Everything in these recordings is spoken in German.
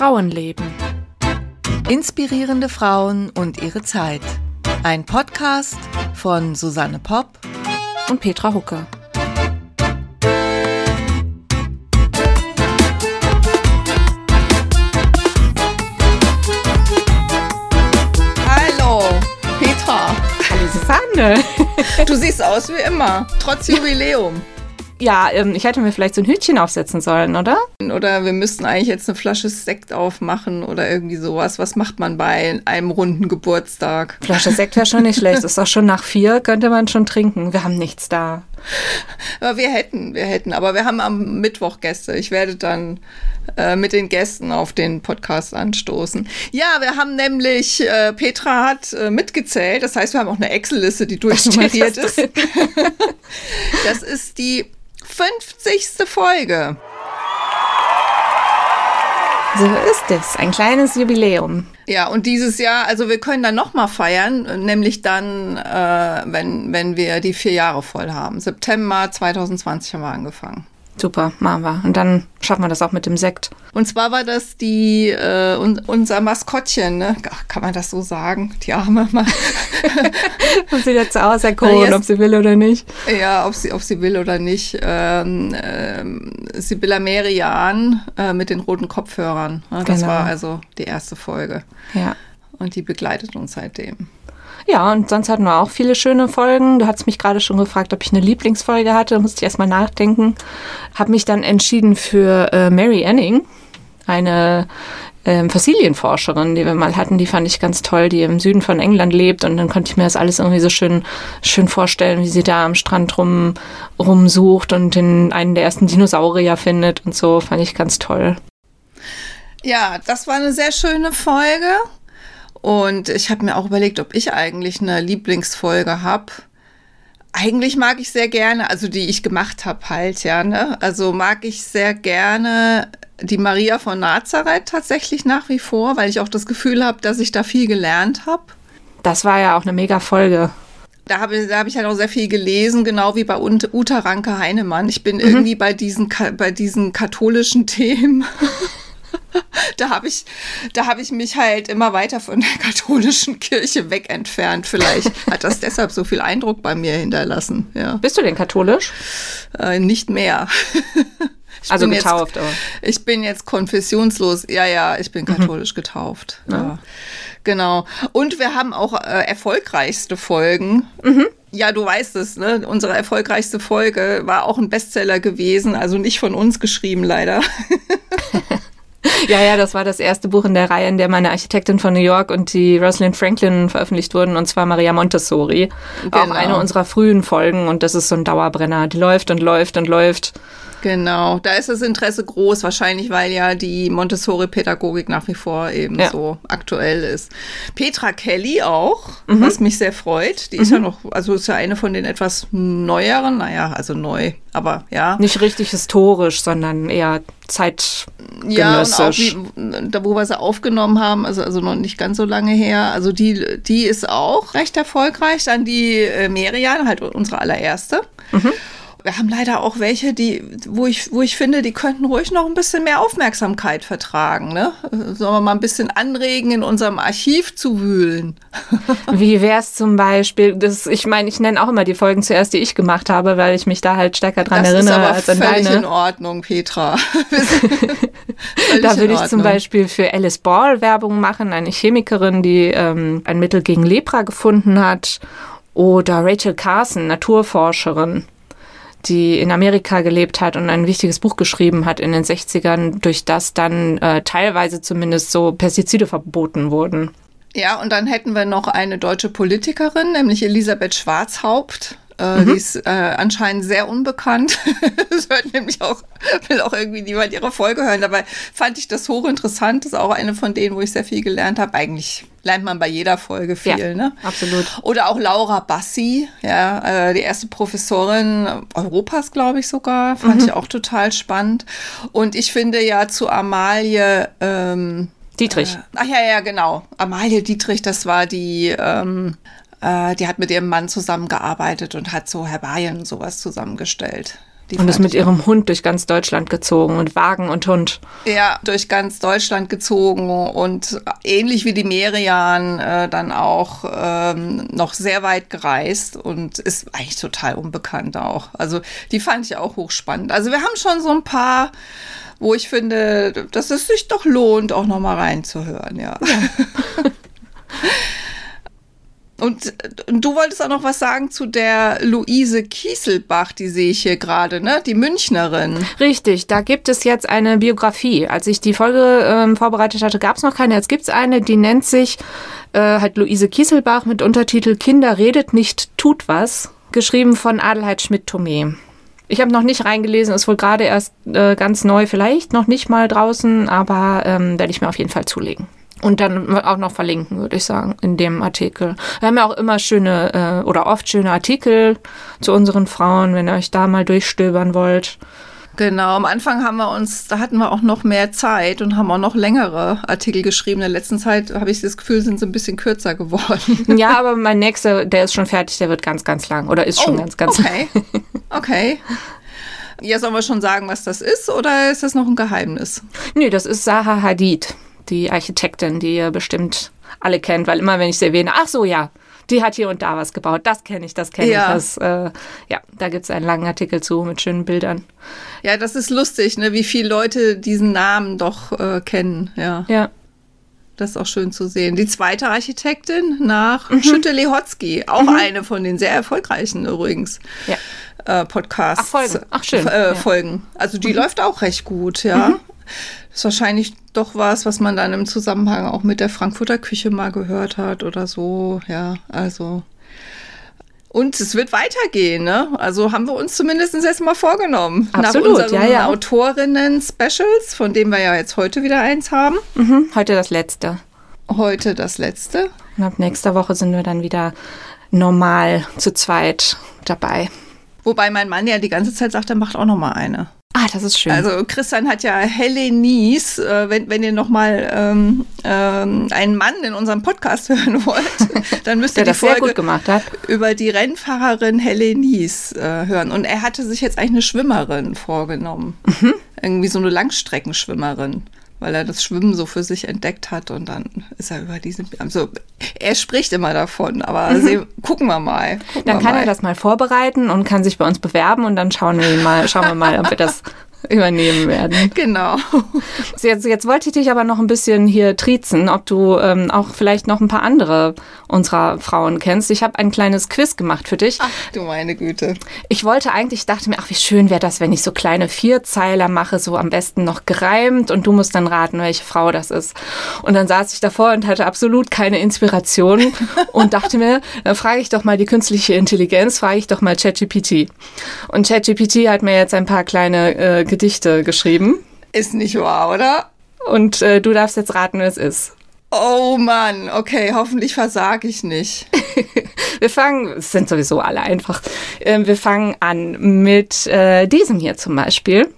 Frauenleben. Inspirierende Frauen und ihre Zeit. Ein Podcast von Susanne Popp und Petra Hucke. Hallo, Petra. Hallo Susanne. Du siehst aus wie immer, trotz Jubiläum. Ja, ähm, ich hätte mir vielleicht so ein Hütchen aufsetzen sollen, oder? Oder wir müssten eigentlich jetzt eine Flasche Sekt aufmachen oder irgendwie sowas. Was macht man bei einem runden Geburtstag? Flasche Sekt wäre schon nicht schlecht. Ist doch schon nach vier, könnte man schon trinken. Wir haben nichts da. Aber wir hätten, wir hätten. Aber wir haben am Mittwoch Gäste. Ich werde dann äh, mit den Gästen auf den Podcast anstoßen. Ja, wir haben nämlich, äh, Petra hat äh, mitgezählt. Das heißt, wir haben auch eine Excel-Liste, die durchnummeriert ist. das ist die 50. Folge. So ist es, ein kleines Jubiläum. Ja, und dieses Jahr, also wir können dann nochmal feiern, nämlich dann, äh, wenn, wenn wir die vier Jahre voll haben. September 2020 haben wir angefangen. Super, machen wir. Und dann schaffen wir das auch mit dem Sekt. Und zwar war das die äh, un unser Maskottchen, ne? Kann man das so sagen? Die arme Mann. und sie jetzt aus, Herr Kohn, ob sie will oder nicht. Ja, ob sie, ob sie will oder nicht. Ähm, ähm, Sibylla Merian äh, mit den roten Kopfhörern. Ne? Das genau. war also die erste Folge. Ja. Und die begleitet uns seitdem. Ja, und sonst hatten wir auch viele schöne Folgen. Du hast mich gerade schon gefragt, ob ich eine Lieblingsfolge hatte. Da musste ich erstmal nachdenken. Habe mich dann entschieden für äh, Mary Anning, eine ähm, Fossilienforscherin, die wir mal hatten. Die fand ich ganz toll, die im Süden von England lebt. Und dann konnte ich mir das alles irgendwie so schön, schön vorstellen, wie sie da am Strand rum, rumsucht und den, einen der ersten Dinosaurier findet und so. Fand ich ganz toll. Ja, das war eine sehr schöne Folge. Und ich habe mir auch überlegt, ob ich eigentlich eine Lieblingsfolge habe. Eigentlich mag ich sehr gerne, also die ich gemacht habe halt, ja, ne? Also mag ich sehr gerne die Maria von Nazareth tatsächlich nach wie vor, weil ich auch das Gefühl habe, dass ich da viel gelernt habe. Das war ja auch eine mega Folge. Da habe ich, hab ich halt auch sehr viel gelesen, genau wie bei Uta Ranke Heinemann. Ich bin mhm. irgendwie bei diesen, bei diesen katholischen Themen da habe ich, da habe ich mich halt immer weiter von der katholischen Kirche weg entfernt. Vielleicht hat das deshalb so viel Eindruck bei mir hinterlassen. Ja. Bist du denn katholisch? Äh, nicht mehr. Ich also getauft, jetzt, aber. Ich bin jetzt konfessionslos. Ja, ja, ich bin mhm. katholisch mhm. getauft. Ja. ja. Genau. Und wir haben auch äh, erfolgreichste Folgen. Mhm. Ja, du weißt es, ne? Unsere erfolgreichste Folge war auch ein Bestseller gewesen, also nicht von uns geschrieben, leider. Ja, ja, das war das erste Buch in der Reihe, in der meine Architektin von New York und die Rosalind Franklin veröffentlicht wurden, und zwar Maria Montessori. Genau. Auch eine unserer frühen Folgen und das ist so ein Dauerbrenner. Die läuft und läuft und läuft. Genau, da ist das Interesse groß, wahrscheinlich weil ja die Montessori-Pädagogik nach wie vor eben ja. so aktuell ist. Petra Kelly auch, mhm. was mich sehr freut. Die mhm. ist ja noch, also ist ja eine von den etwas neueren, naja, also neu, aber ja. Nicht richtig historisch, sondern eher zeitgenössisch. Ja, und auch wie, da wo wir sie aufgenommen haben, also, also noch nicht ganz so lange her, also die, die ist auch recht erfolgreich. Dann die äh, Merian, halt unsere allererste. Mhm. Wir haben leider auch welche, die, wo ich, wo ich finde, die könnten ruhig noch ein bisschen mehr Aufmerksamkeit vertragen. Ne? Sollen wir mal ein bisschen anregen, in unserem Archiv zu wühlen? Wie wäre es zum Beispiel, das, ich meine, ich nenne auch immer die Folgen zuerst, die ich gemacht habe, weil ich mich da halt stärker dran das erinnere als an deine. Das ist in Ordnung, Petra. da würde ich zum Beispiel für Alice Ball Werbung machen, eine Chemikerin, die ähm, ein Mittel gegen Lepra gefunden hat. Oder Rachel Carson, Naturforscherin die in Amerika gelebt hat und ein wichtiges Buch geschrieben hat in den 60ern, durch das dann äh, teilweise zumindest so Pestizide verboten wurden. Ja, und dann hätten wir noch eine deutsche Politikerin, nämlich Elisabeth Schwarzhaupt. Äh, mhm. Die ist äh, anscheinend sehr unbekannt. das hört nämlich auch, will auch irgendwie niemand ihre Folge hören. Dabei fand ich das hochinteressant. Das ist auch eine von denen, wo ich sehr viel gelernt habe. Eigentlich lernt man bei jeder Folge viel, ja, ne? Absolut. Oder auch Laura Bassi, ja, äh, die erste Professorin Europas, glaube ich sogar. Fand mhm. ich auch total spannend. Und ich finde ja zu Amalie, ähm, Dietrich. Äh, ach ja, ja, genau. Amalie Dietrich, das war die, ähm, äh, die hat mit ihrem Mann zusammengearbeitet und hat so Herbarien und sowas zusammengestellt. Die Und ist mit ihrem Hund durch ganz Deutschland gezogen und Wagen und Hund. Ja, durch ganz Deutschland gezogen und ähnlich wie die Merian äh, dann auch ähm, noch sehr weit gereist und ist eigentlich total unbekannt auch. Also die fand ich auch hochspannend. Also wir haben schon so ein paar, wo ich finde, dass es sich doch lohnt, auch noch mal reinzuhören, ja. Und, und du wolltest auch noch was sagen zu der Luise Kieselbach, die sehe ich hier gerade, ne? Die Münchnerin. Richtig, da gibt es jetzt eine Biografie. Als ich die Folge ähm, vorbereitet hatte, gab es noch keine. Jetzt gibt es eine, die nennt sich äh, halt Luise Kieselbach mit Untertitel Kinder redet nicht, tut was. Geschrieben von Adelheid Schmidt-Thomé. Ich habe noch nicht reingelesen, ist wohl gerade erst äh, ganz neu, vielleicht noch nicht mal draußen, aber ähm, werde ich mir auf jeden Fall zulegen. Und dann auch noch verlinken, würde ich sagen, in dem Artikel. Wir haben ja auch immer schöne äh, oder oft schöne Artikel zu unseren Frauen, wenn ihr euch da mal durchstöbern wollt. Genau, am Anfang haben wir uns, da hatten wir auch noch mehr Zeit und haben auch noch längere Artikel geschrieben. In der letzten Zeit habe ich das Gefühl, sind sie ein bisschen kürzer geworden. Ja, aber mein nächster, der ist schon fertig, der wird ganz, ganz lang. Oder ist schon Oh, ganz, ganz okay. Okay. Ja, sollen wir schon sagen, was das ist oder ist das noch ein Geheimnis? Nee, das ist Zaha Hadid, die Architektin, die ihr bestimmt alle kennt, weil immer, wenn ich sie erwähne, ach so, ja, die hat hier und da was gebaut. Das kenne ich, das kenne Ja. ich. Das, äh, ja, da gibt es einen langen Artikel zu mit schönen Bildern. Ja, das ist lustig, ne, wie viele Leute diesen Namen doch äh, kennen. Ja, Ja. das ist auch schön zu sehen. Die zweite Architektin nach Mhm. Schütte-Lehotzky, auch eine von den sehr erfolgreichen übrigens. Ja. äh, Podcasts. Ach, Folgen. Ach, schön. Äh, Ja. Mhm. Folgen. Also die läuft auch recht gut, ja. Ist wahrscheinlich doch was, was man dann im Zusammenhang auch mit der Frankfurter Küche mal gehört hat oder so, ja. Also. Und es wird weitergehen, ne? Also haben wir uns zumindest jetzt mal vorgenommen. Absolut, Nach unseren ja, ja. Autorinnen-Specials, von denen wir ja jetzt heute wieder eins haben. Mhm, heute das letzte. Heute das letzte. Und ab nächster Woche sind wir dann wieder normal zu zweit dabei. Wobei mein Mann ja die ganze Zeit sagt, er macht auch noch mal eine. Ah, das ist schön. Also Christian hat ja Helenies, äh, wenn, wenn ihr noch mal ähm, ähm, einen Mann in unserem Podcast hören wollt, dann müsst ihr die Folge gut gemacht hat. über die Rennfahrerin Helenies äh, hören. Und er hatte sich jetzt eigentlich eine Schwimmerin vorgenommen. Mhm. Irgendwie so eine Langstreckenschwimmerin. Weil er das Schwimmen so für sich entdeckt hat und dann ist er über diese. Also er spricht immer davon, aber sehen, gucken wir mal. Gucken Mhm. Dann wir kann mal. er das mal vorbereiten und kann sich bei uns bewerben und dann schauen wir mal, schauen wir mal, ob wir das übernehmen werden. Genau. So, Jetzt, jetzt wollte ich dich aber noch ein bisschen hier triezen, ob du ähm, auch vielleicht noch ein paar andere unserer Frauen kennst. Ich habe ein kleines Quiz gemacht für dich. Ach du meine Güte. Ich wollte eigentlich, ich dachte mir, ach, wie schön wäre das, wenn ich so kleine Vierzeiler mache, so am besten noch gereimt und du musst dann raten, welche Frau das ist. Und dann saß ich davor und hatte absolut keine Inspiration und dachte mir, dann frage ich doch mal die künstliche Intelligenz, frage ich doch mal ChatGPT. Und ChatGPT hat mir jetzt ein paar kleine äh, Gedichte geschrieben Ist nicht wahr, oder? und äh, du darfst jetzt raten, wer es ist. Oh Mann, okay, hoffentlich versage ich nicht. Wir fangen, es sind sowieso alle einfach, Ähm, wir fangen an mit äh, diesem hier zum Beispiel.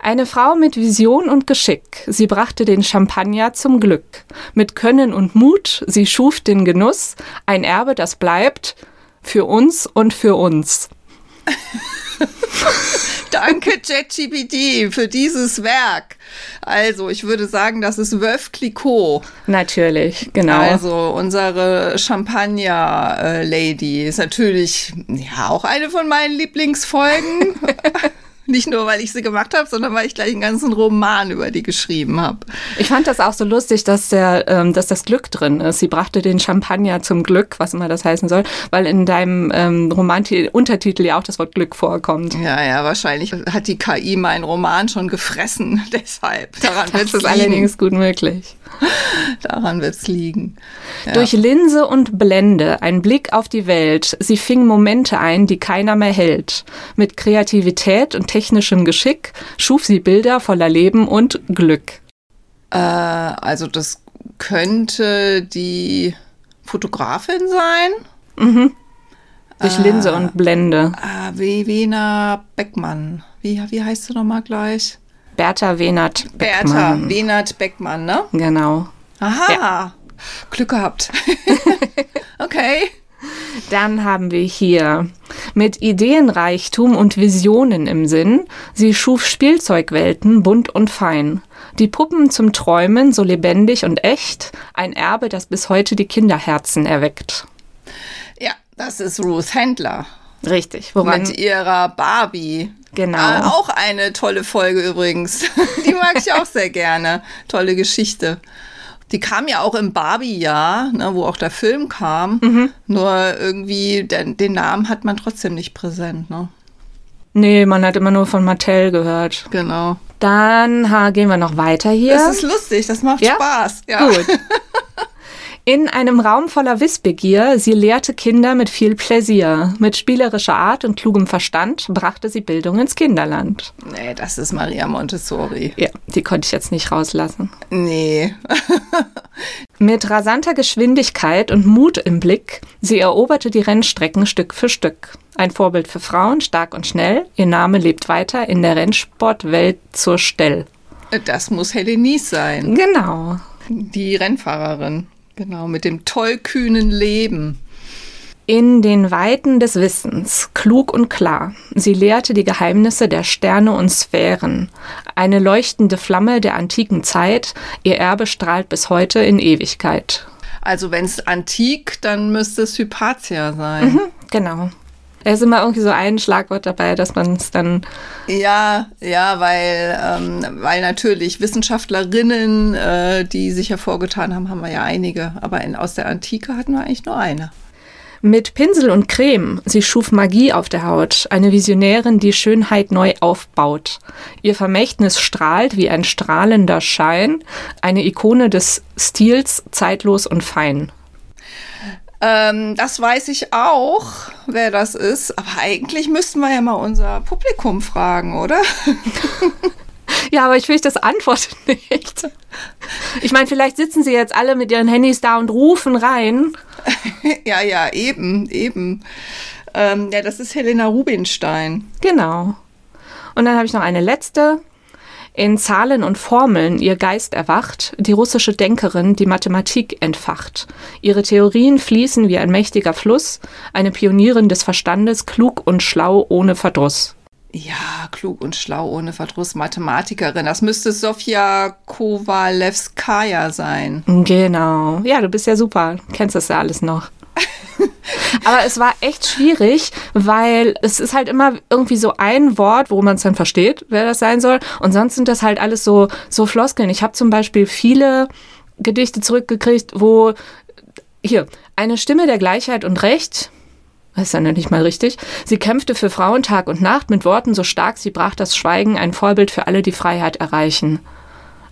Eine Frau mit Vision und Geschick, sie brachte den Champagner zum Glück. Mit Können und Mut, sie schuf den Genuss, ein Erbe, das bleibt für uns und für uns. Danke, ChatGPT, für dieses Werk. Also, ich würde sagen, das ist Veuve Clicquot. Natürlich, genau. Also, unsere Champagner-Lady ist natürlich ja auch eine von meinen Lieblingsfolgen. Nicht nur, weil ich sie gemacht habe, sondern weil ich gleich einen ganzen Roman über die geschrieben habe. Ich fand das auch so lustig, dass, der, ähm, dass das Glück drin ist. Sie brachte den Champagner zum Glück, was immer das heißen soll, weil in deinem ähm, Roman-Untertitel ja auch das Wort Glück vorkommt. Ja, ja, wahrscheinlich hat die KI meinen Roman schon gefressen. Deshalb. Daran wird Das es ist allerdings gut möglich. Daran wird es liegen. Ja. Durch Linse und Blende, ein Blick auf die Welt. Sie fing Momente ein, die keiner mehr hält. Mit Kreativität und technischem Geschick schuf sie Bilder voller Leben und Glück. Äh, also das könnte die Fotografin sein. Durch Ah. Linse und Blende. Äh, Vena Beckmann. Wie, wie heißt sie nochmal gleich? Bertha Wenert Bertha Beckmann. Wenert Beckmann, ne? Genau. Aha. Glück gehabt. okay. Dann haben wir hier mit Ideenreichtum und Visionen im Sinn. Sie schuf Spielzeugwelten bunt und fein. Die Puppen zum Träumen so lebendig und echt. Ein Erbe, das bis heute die Kinderherzen erweckt. Ja, das ist Ruth Handler. Richtig. Woran mit ihrer Barbie. Genau. Äh, auch eine tolle Folge übrigens. Die mag ich auch sehr gerne. Tolle Geschichte. Die kam ja auch im Barbie-Jahr, ne, wo auch der Film kam. Mhm. Nur irgendwie, den, den, Namen hat man trotzdem nicht präsent. Ne? Nee, man hat immer nur von Mattel gehört. Genau. Dann ha, gehen wir noch weiter hier. Das ist lustig, das macht ja? Spaß. Ja. Gut. In einem Raum voller Wissbegier, sie lehrte Kinder mit viel Pläsier. Mit spielerischer Art und klugem Verstand brachte sie Bildung ins Kinderland. Nee, das ist Maria Montessori. Ja, die konnte ich jetzt nicht rauslassen. Nee. mit rasanter Geschwindigkeit und Mut im Blick, sie eroberte die Rennstrecken Stück für Stück. Ein Vorbild für Frauen, stark und schnell. Ihr Name lebt weiter in der Rennsportwelt zur Stell. Das muss Helenice sein. Genau. Die Rennfahrerin. Genau, mit dem tollkühnen Leben. In den Weiten des Wissens, klug und klar, sie lehrte die Geheimnisse der Sterne und Sphären. Eine leuchtende Flamme der antiken Zeit, ihr Erbe strahlt bis heute in Ewigkeit. Also wenn es antik, dann müsste es Hypatia sein. Mhm, genau. Da ist immer irgendwie so ein Schlagwort dabei, dass man es dann. Ja, ja, weil, ähm, weil natürlich Wissenschaftlerinnen, äh, die sich hervorgetan haben, haben wir ja einige. Aber in, aus der Antike hatten wir eigentlich nur eine. Mit Pinsel und Creme, sie schuf Magie auf der Haut, eine Visionärin, die Schönheit neu aufbaut. Ihr Vermächtnis strahlt wie ein strahlender Schein, eine Ikone des Stils, zeitlos und fein. Ähm, das weiß ich auch, wer das ist. Aber eigentlich müssten wir ja mal unser Publikum fragen, oder? Ja, aber ich fürchte, das antwortet nicht. Ich meine, vielleicht sitzen sie jetzt alle mit ihren Handys da und rufen rein. ja, ja, eben, eben. Ähm, ja, das ist Helena Rubinstein. Genau. Und dann habe ich noch eine letzte in Zahlen und Formeln ihr Geist erwacht, die russische Denkerin die Mathematik entfacht. Ihre Theorien fließen wie ein mächtiger Fluss, eine Pionierin des Verstandes, klug und schlau ohne Verdruss. Ja, klug und schlau ohne Verdruss, Mathematikerin. Das müsste Sofia Kowalewskaja sein. Genau. Ja, du bist ja super. Kennst das ja alles noch. Aber es war echt schwierig, weil es ist halt immer irgendwie so ein Wort, wo man es dann versteht, wer das sein soll. Und sonst sind das halt alles so, so Floskeln. Ich habe zum Beispiel viele Gedichte zurückgekriegt, wo hier, eine Stimme der Gleichheit und Recht, das ist ja nicht mal richtig. Sie kämpfte für Frauen Tag und Nacht mit Worten so stark, sie brach das Schweigen, ein Vorbild für alle, die Freiheit erreichen.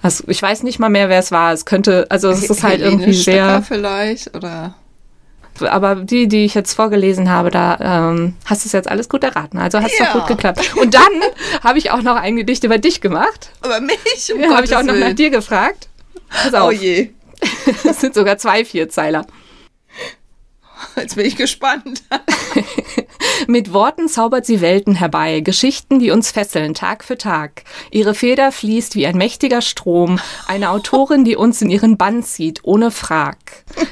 Also ich weiß nicht mal mehr, wer es war. Es könnte, also es ist halt irgendwie sehr. vielleicht oder aber die, die ich jetzt vorgelesen habe, da ähm, hast du es jetzt alles gut erraten. Also hat es ja. doch gut geklappt. Und dann habe ich auch noch ein Gedicht über dich gemacht. Über mich? Um ja, habe ich auch noch nach dir gefragt. Pass auf. Oh je. Das sind sogar zwei Vierzeiler. Jetzt bin ich gespannt. Mit Worten zaubert sie Welten herbei, Geschichten, die uns fesseln, Tag für Tag. Ihre Feder fließt wie ein mächtiger Strom, eine Autorin, die uns in ihren Bann zieht, ohne Frag.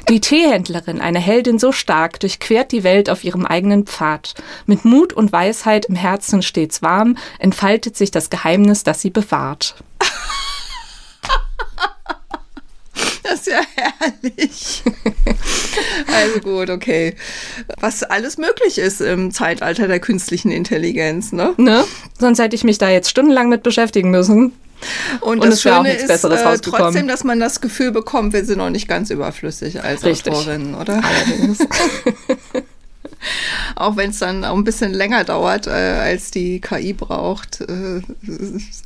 Die Teehändlerin, eine Heldin so stark, durchquert die Welt auf ihrem eigenen Pfad. Mit Mut und Weisheit im Herzen stets warm, entfaltet sich das Geheimnis, das sie bewahrt. Das ist ja herrlich. also gut, okay. Was alles möglich ist im Zeitalter der künstlichen Intelligenz, ne? Ne? Sonst hätte ich mich da jetzt stundenlang mit beschäftigen müssen. Und, Und das Schöne ist äh, trotzdem, dass man das Gefühl bekommt, wir sind noch nicht ganz überflüssig als Richtig. Autorinnen, oder? Allerdings. Auch wenn es dann auch ein bisschen länger dauert, äh, als die KI braucht, äh,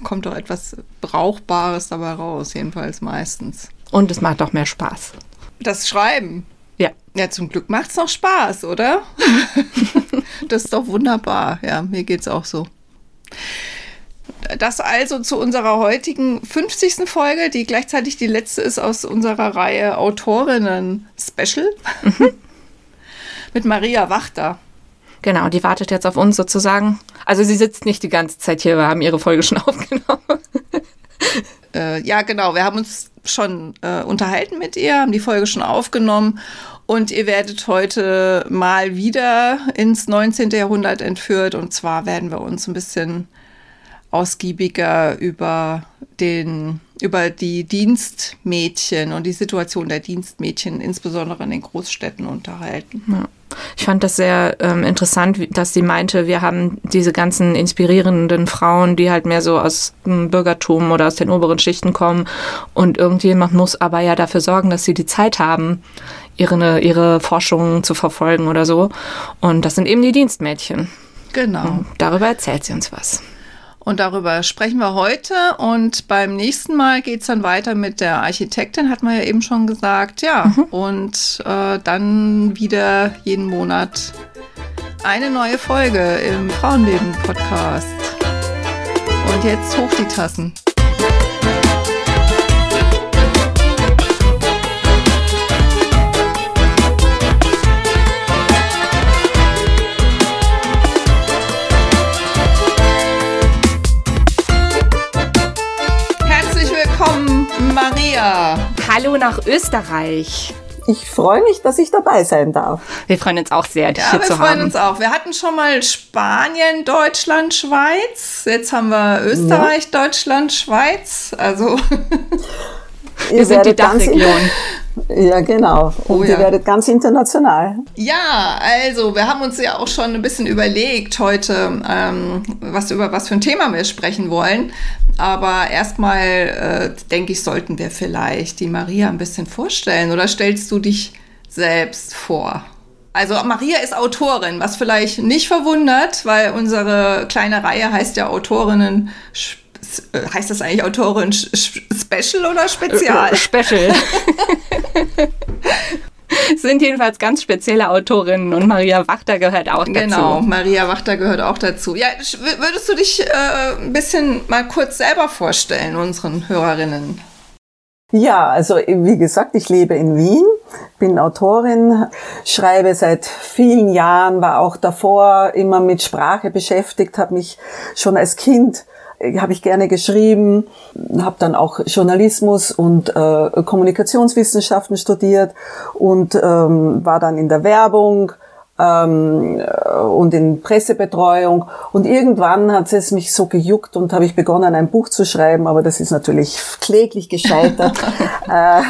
kommt doch etwas Brauchbares dabei raus, jedenfalls meistens. Und es macht auch mehr Spaß. Das Schreiben. Ja. Ja, zum Glück macht es noch Spaß, oder? das ist doch wunderbar. Ja, mir geht es auch so. Das also zu unserer heutigen 50. Folge, die gleichzeitig die letzte ist aus unserer Reihe Autorinnen Special. Mhm. Mit Maria Wachter. Genau, die wartet jetzt auf uns sozusagen. Also sie sitzt nicht die ganze Zeit hier, wir haben ihre Folge schon aufgenommen. Äh, ja, genau, wir haben uns schon äh, unterhalten mit ihr, haben die Folge schon aufgenommen Und ihr werdet heute mal wieder ins 19. Jahrhundert entführt. Und zwar werden wir uns ein bisschen ausgiebiger über den über die Dienstmädchen und die Situation der Dienstmädchen, insbesondere in den Großstädten, unterhalten. Ja. Ich fand das sehr ähm, interessant, dass sie meinte, wir haben diese ganzen inspirierenden Frauen, die halt mehr so aus dem Bürgertum oder aus den oberen Schichten kommen. Und irgendjemand muss aber ja dafür sorgen, dass sie die Zeit haben, ihre, ihre Forschungen zu verfolgen oder so. Und das sind eben die Dienstmädchen. Genau. Und darüber erzählt sie uns was. Und darüber sprechen wir heute. Und beim nächsten Mal geht es dann weiter mit der Architektin, hat man ja eben schon gesagt. Ja, mhm. und äh, dann wieder jeden Monat eine neue Folge im Frauenleben-Podcast. Und jetzt hoch die Tassen. Maria. Hallo nach Österreich. Ich freue mich, dass ich dabei sein darf. Wir freuen uns auch sehr, dich ja, hier zu haben. Wir freuen uns auch. Wir hatten schon mal Spanien, Deutschland, Schweiz. Jetzt haben wir Österreich, ja. Deutschland, Schweiz. Also wir sind die Dachregion. Ja, genau. Und oh, ja. ihr werdet ganz international. Ja, also wir haben uns ja auch schon ein bisschen überlegt heute, ähm, was über was für ein Thema wir sprechen wollen. Aber erstmal äh, denke ich, sollten wir vielleicht die Maria ein bisschen vorstellen. Oder stellst du dich selbst vor? Also Maria ist Autorin, was vielleicht nicht verwundert, weil unsere kleine Reihe heißt ja Autorinnen äh, heißt das eigentlich Autorin Special oder Spezial? Äh, Special. sind jedenfalls ganz spezielle Autorinnen und Maria Wachter gehört auch dazu. Genau, Maria Wachter gehört auch dazu. Ja, würdest du dich äh, ein bisschen mal kurz selber vorstellen, unseren Hörerinnen? Ja, also wie gesagt, ich lebe in Wien, bin Autorin, schreibe seit vielen Jahren, war auch davor immer mit Sprache beschäftigt, habe mich schon als Kind habe ich gerne geschrieben, habe dann auch Journalismus und äh, Kommunikationswissenschaften studiert und ähm, war dann in der Werbung ähm, und in Pressebetreuung. Und irgendwann hat es mich so gejuckt und habe ich begonnen, ein Buch zu schreiben, aber das ist natürlich kläglich gescheitert. äh,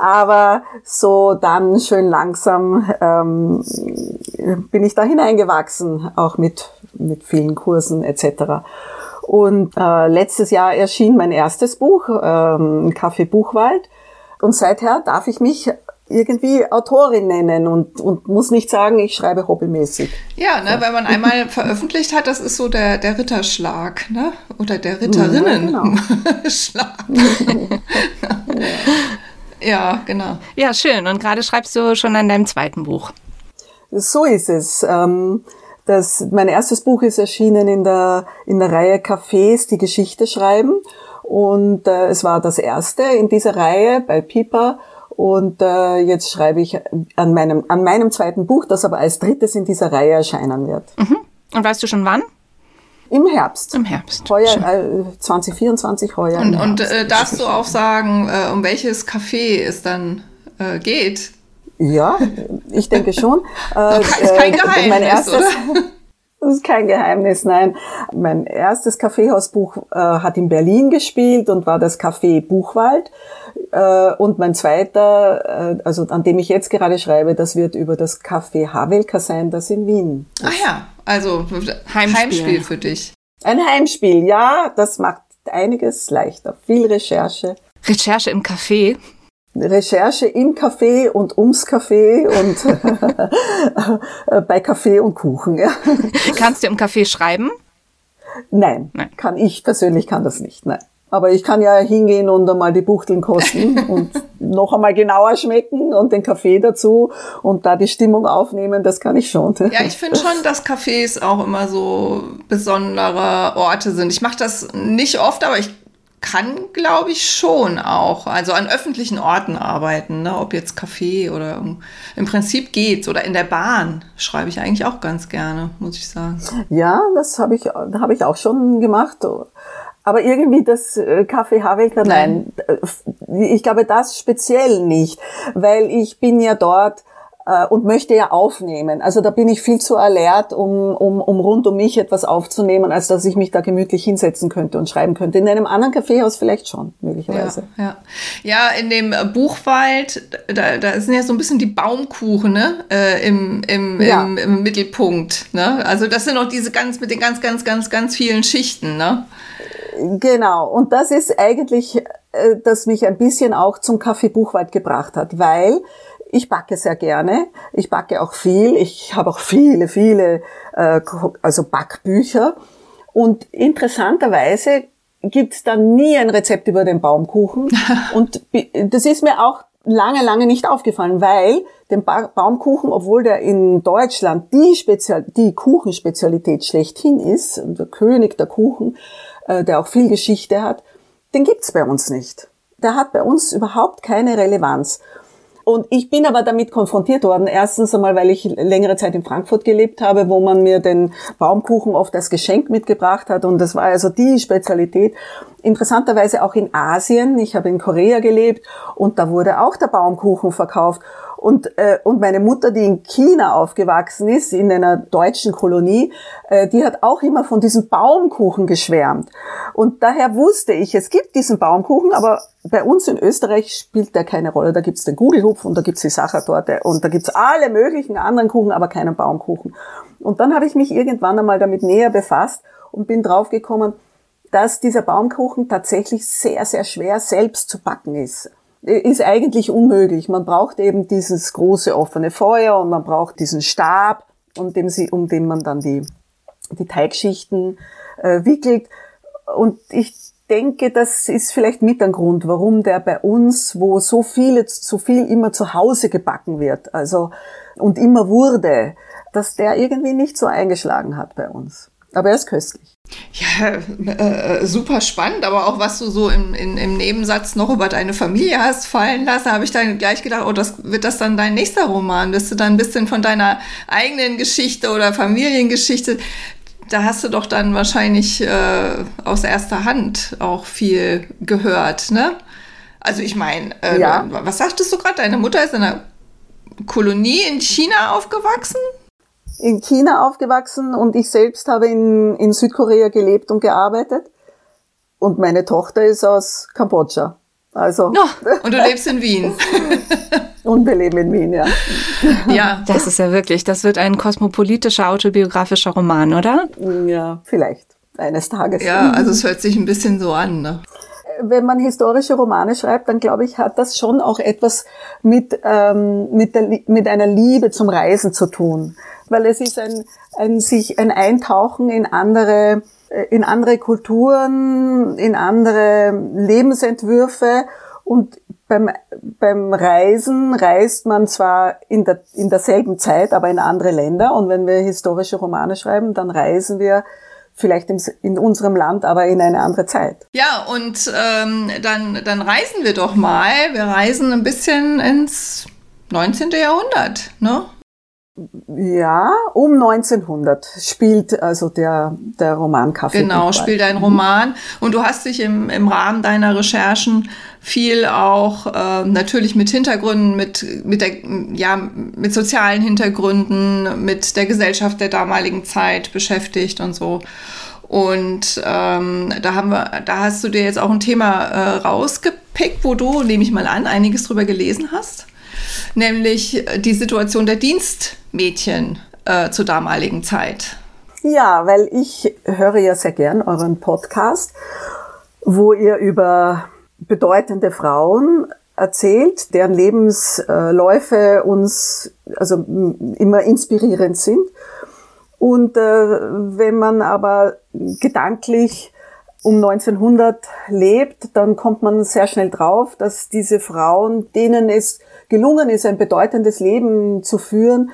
aber so dann schön langsam ähm, bin ich da hineingewachsen, auch mit, mit vielen Kursen etc. Und äh, letztes Jahr erschien mein erstes Buch, ähm, Kaffee Buchwald. Und seither darf ich mich irgendwie Autorin nennen und, und muss nicht sagen, ich schreibe hobbymäßig. Ja, ne, wenn man einmal veröffentlicht hat, das ist so der, der Ritterschlag, ne? Oder der Ritterinnen-Schlag. Ja, genau. ja, genau. Ja, schön. Und gerade schreibst du schon an deinem zweiten Buch. So ist es. Ähm, das, mein erstes Buch ist erschienen in der, in der Reihe Cafés, die Geschichte schreiben. Und äh, es war das erste in dieser Reihe bei Piper. Und äh, jetzt schreibe ich an meinem, an meinem zweiten Buch, das aber als drittes in dieser Reihe erscheinen wird. Mhm. Und weißt du schon wann? Im Herbst. Im Herbst. Heuer, äh, 2024 heuer. Und, und äh, darfst du auch sagen, äh, um welches Café es dann äh, geht? Ja, ich denke schon. Das ist kein äh, Geheimnis, mein erstes, oder? Das ist kein Geheimnis, nein. Mein erstes Kaffeehausbuch äh, hat in Berlin gespielt und war das Café Buchwald. Äh, und mein zweiter, äh, also an dem ich jetzt gerade schreibe, das wird über das Café Havelka sein, das in Wien. Ist. Ah ja, also Heimspiel. Heimspiel für dich. Ein Heimspiel, ja, das macht einiges leichter. Viel Recherche. Recherche im Café. Recherche im Café und ums Café und bei Kaffee und Kuchen. Ja. Kannst du im Café schreiben? Nein, nein, kann ich persönlich kann das nicht, nein. Aber ich kann ja hingehen und einmal die Buchteln kosten und noch einmal genauer schmecken und den Kaffee dazu und da die Stimmung aufnehmen, das kann ich schon. Ja, ich finde schon, dass Cafés auch immer so besondere Orte sind. Ich mache das nicht oft, aber ich kann, glaube ich, schon auch. Also an öffentlichen Orten arbeiten, ne? ob jetzt Café oder im Prinzip geht's. Oder in der Bahn schreibe ich eigentlich auch ganz gerne, muss ich sagen. Ja, das habe ich, hab ich auch schon gemacht. Aber irgendwie das äh, Kaffee Havelka, nein. nein. ich glaube das speziell nicht, weil ich bin ja dort äh, und möchte ja aufnehmen. Also da bin ich viel zu alert, um, um, um rund um mich etwas aufzunehmen, als dass ich mich da gemütlich hinsetzen könnte und schreiben könnte. In einem anderen Kaffeehaus vielleicht schon, möglicherweise. Ja, ja. ja in dem Buchwald, da, da sind ja so ein bisschen die Baumkuchen ne? Äh, im, im, ja. im, im Mittelpunkt. Ne? Also das sind auch diese ganz mit den ganz, ganz, ganz, ganz vielen Schichten. Ne? Genau. Und das ist eigentlich, äh, das mich ein bisschen auch zum Kaffee Buchwald gebracht hat, weil ich backe sehr gerne. Ich backe auch viel. Ich habe auch viele, viele äh, also Backbücher. Und interessanterweise gibt's dann nie ein Rezept über den Baumkuchen. Und das ist mir auch lange, lange nicht aufgefallen, weil den ba Baumkuchen, obwohl der in Deutschland die, Spezial die Kuchenspezialität schlechthin ist, der König der Kuchen, äh, der auch viel Geschichte hat, den gibt's bei uns nicht. Der hat bei uns überhaupt keine Relevanz. Und ich bin aber damit konfrontiert worden. Erstens einmal, weil ich längere Zeit in Frankfurt gelebt habe, wo man mir den Baumkuchen oft als Geschenk mitgebracht hat. Und das war also die Spezialität. Interessanterweise auch in Asien. Ich habe in Korea gelebt und da wurde auch der Baumkuchen verkauft. Und, äh, und meine Mutter, die in China aufgewachsen ist, in einer deutschen Kolonie, äh, die hat auch immer von diesem Baumkuchen geschwärmt. Und daher wusste ich, es gibt diesen Baumkuchen, aber bei uns in Österreich spielt der keine Rolle. Da gibt's den Gugelhupf und da gibt's die Sachertorte und da gibt's alle möglichen anderen Kuchen, aber keinen Baumkuchen. Und dann habe ich mich irgendwann einmal damit näher befasst und bin draufgekommen, dass dieser Baumkuchen tatsächlich sehr, sehr schwer selbst zu backen ist ist eigentlich unmöglich. Man braucht eben dieses große offene Feuer und man braucht diesen Stab, um dem, sie, um den man dann die, die Teigschichten äh, wickelt. Und ich denke, das ist vielleicht mit ein Grund, warum der bei uns, wo so viel, so viel immer zu Hause gebacken wird, also und immer wurde, dass der irgendwie nicht so eingeschlagen hat bei uns. Aber er ist köstlich. Ja, äh, äh, super spannend, aber auch was du so im, in, im Nebensatz noch über deine Familie hast fallen lassen, habe ich dann gleich gedacht, oh, das wird das dann dein nächster Roman? Wirst du dann ein bisschen von deiner eigenen Geschichte oder Familiengeschichte, da hast du doch dann wahrscheinlich äh, aus erster Hand auch viel gehört, ne? Also ich meine, äh, ja. was sagtest du gerade? Deine Mutter ist in einer Kolonie in China aufgewachsen? In China aufgewachsen und ich selbst habe in, in Südkorea gelebt und gearbeitet. Und meine Tochter ist aus Kambodscha. Also. Oh, und du lebst in Wien. und wir leben in Wien, ja. Ja. Das ist ja wirklich, das wird ein kosmopolitischer autobiografischer Roman, oder? Ja, vielleicht. Eines Tages. Ja, also es hört sich ein bisschen so an, ne? wenn man historische Romane schreibt, dann glaube ich, hat das schon auch etwas mit, ähm, mit, der, mit einer Liebe zum Reisen zu tun weil es ist ein, ein sich ein Eintauchen in andere äh, in andere Kulturen, in andere Lebensentwürfe und beim, beim Reisen reist man zwar in, der, in derselben Zeit, aber in andere Länder. Und wenn wir historische Romane schreiben, dann reisen wir vielleicht in, in unserem Land, aber in eine andere Zeit. Ja, und ähm, dann, dann reisen wir doch mal. Wir reisen ein bisschen ins 19. Jahrhundert, ne? Ja, um 1900 spielt also der, der Roman Kaffee. Genau, spielt ein Roman. Und du hast dich im, im Rahmen deiner Recherchen viel auch äh, natürlich mit Hintergründen, mit, mit, der, ja, mit sozialen Hintergründen, mit der Gesellschaft der damaligen Zeit beschäftigt und so. Und ähm, da haben wir, da hast du dir jetzt auch ein Thema äh, rausgepickt, wo du, nehme ich mal an, einiges drüber gelesen hast nämlich die Situation der Dienstmädchen äh, zur damaligen Zeit. Ja, weil ich höre ja sehr gern euren Podcast, wo ihr über bedeutende Frauen erzählt, deren Lebensläufe uns also immer inspirierend sind. Und äh, wenn man aber gedanklich um 1900 lebt, dann kommt man sehr schnell drauf, dass diese Frauen, denen es gelungen ist, ein bedeutendes Leben zu führen,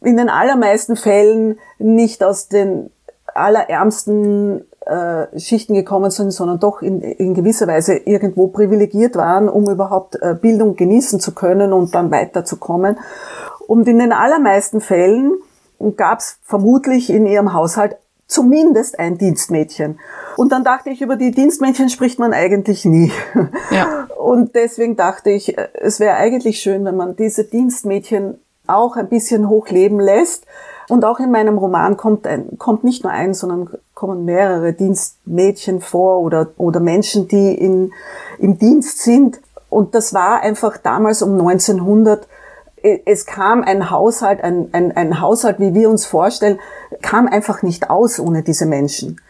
in den allermeisten Fällen nicht aus den allerärmsten äh, Schichten gekommen sind, sondern doch in, in gewisser Weise irgendwo privilegiert waren, um überhaupt äh, Bildung genießen zu können und dann weiterzukommen. Und in den allermeisten Fällen gab es vermutlich in ihrem Haushalt zumindest ein Dienstmädchen. Und dann dachte ich, über die Dienstmädchen spricht man eigentlich nie. Ja. Und deswegen dachte ich, äh, es wäre eigentlich schön, wenn man diese Dienstmädchen auch ein bisschen hochleben lässt. Und auch in meinem Roman kommt, ein, kommt nicht nur ein, sondern kommen mehrere Dienstmädchen vor oder, oder Menschen, die in, im Dienst sind. Und das war einfach damals um 1900 es kam ein Haushalt, ein, ein, ein Haushalt, wie wir uns vorstellen, kam einfach nicht aus ohne diese Menschen.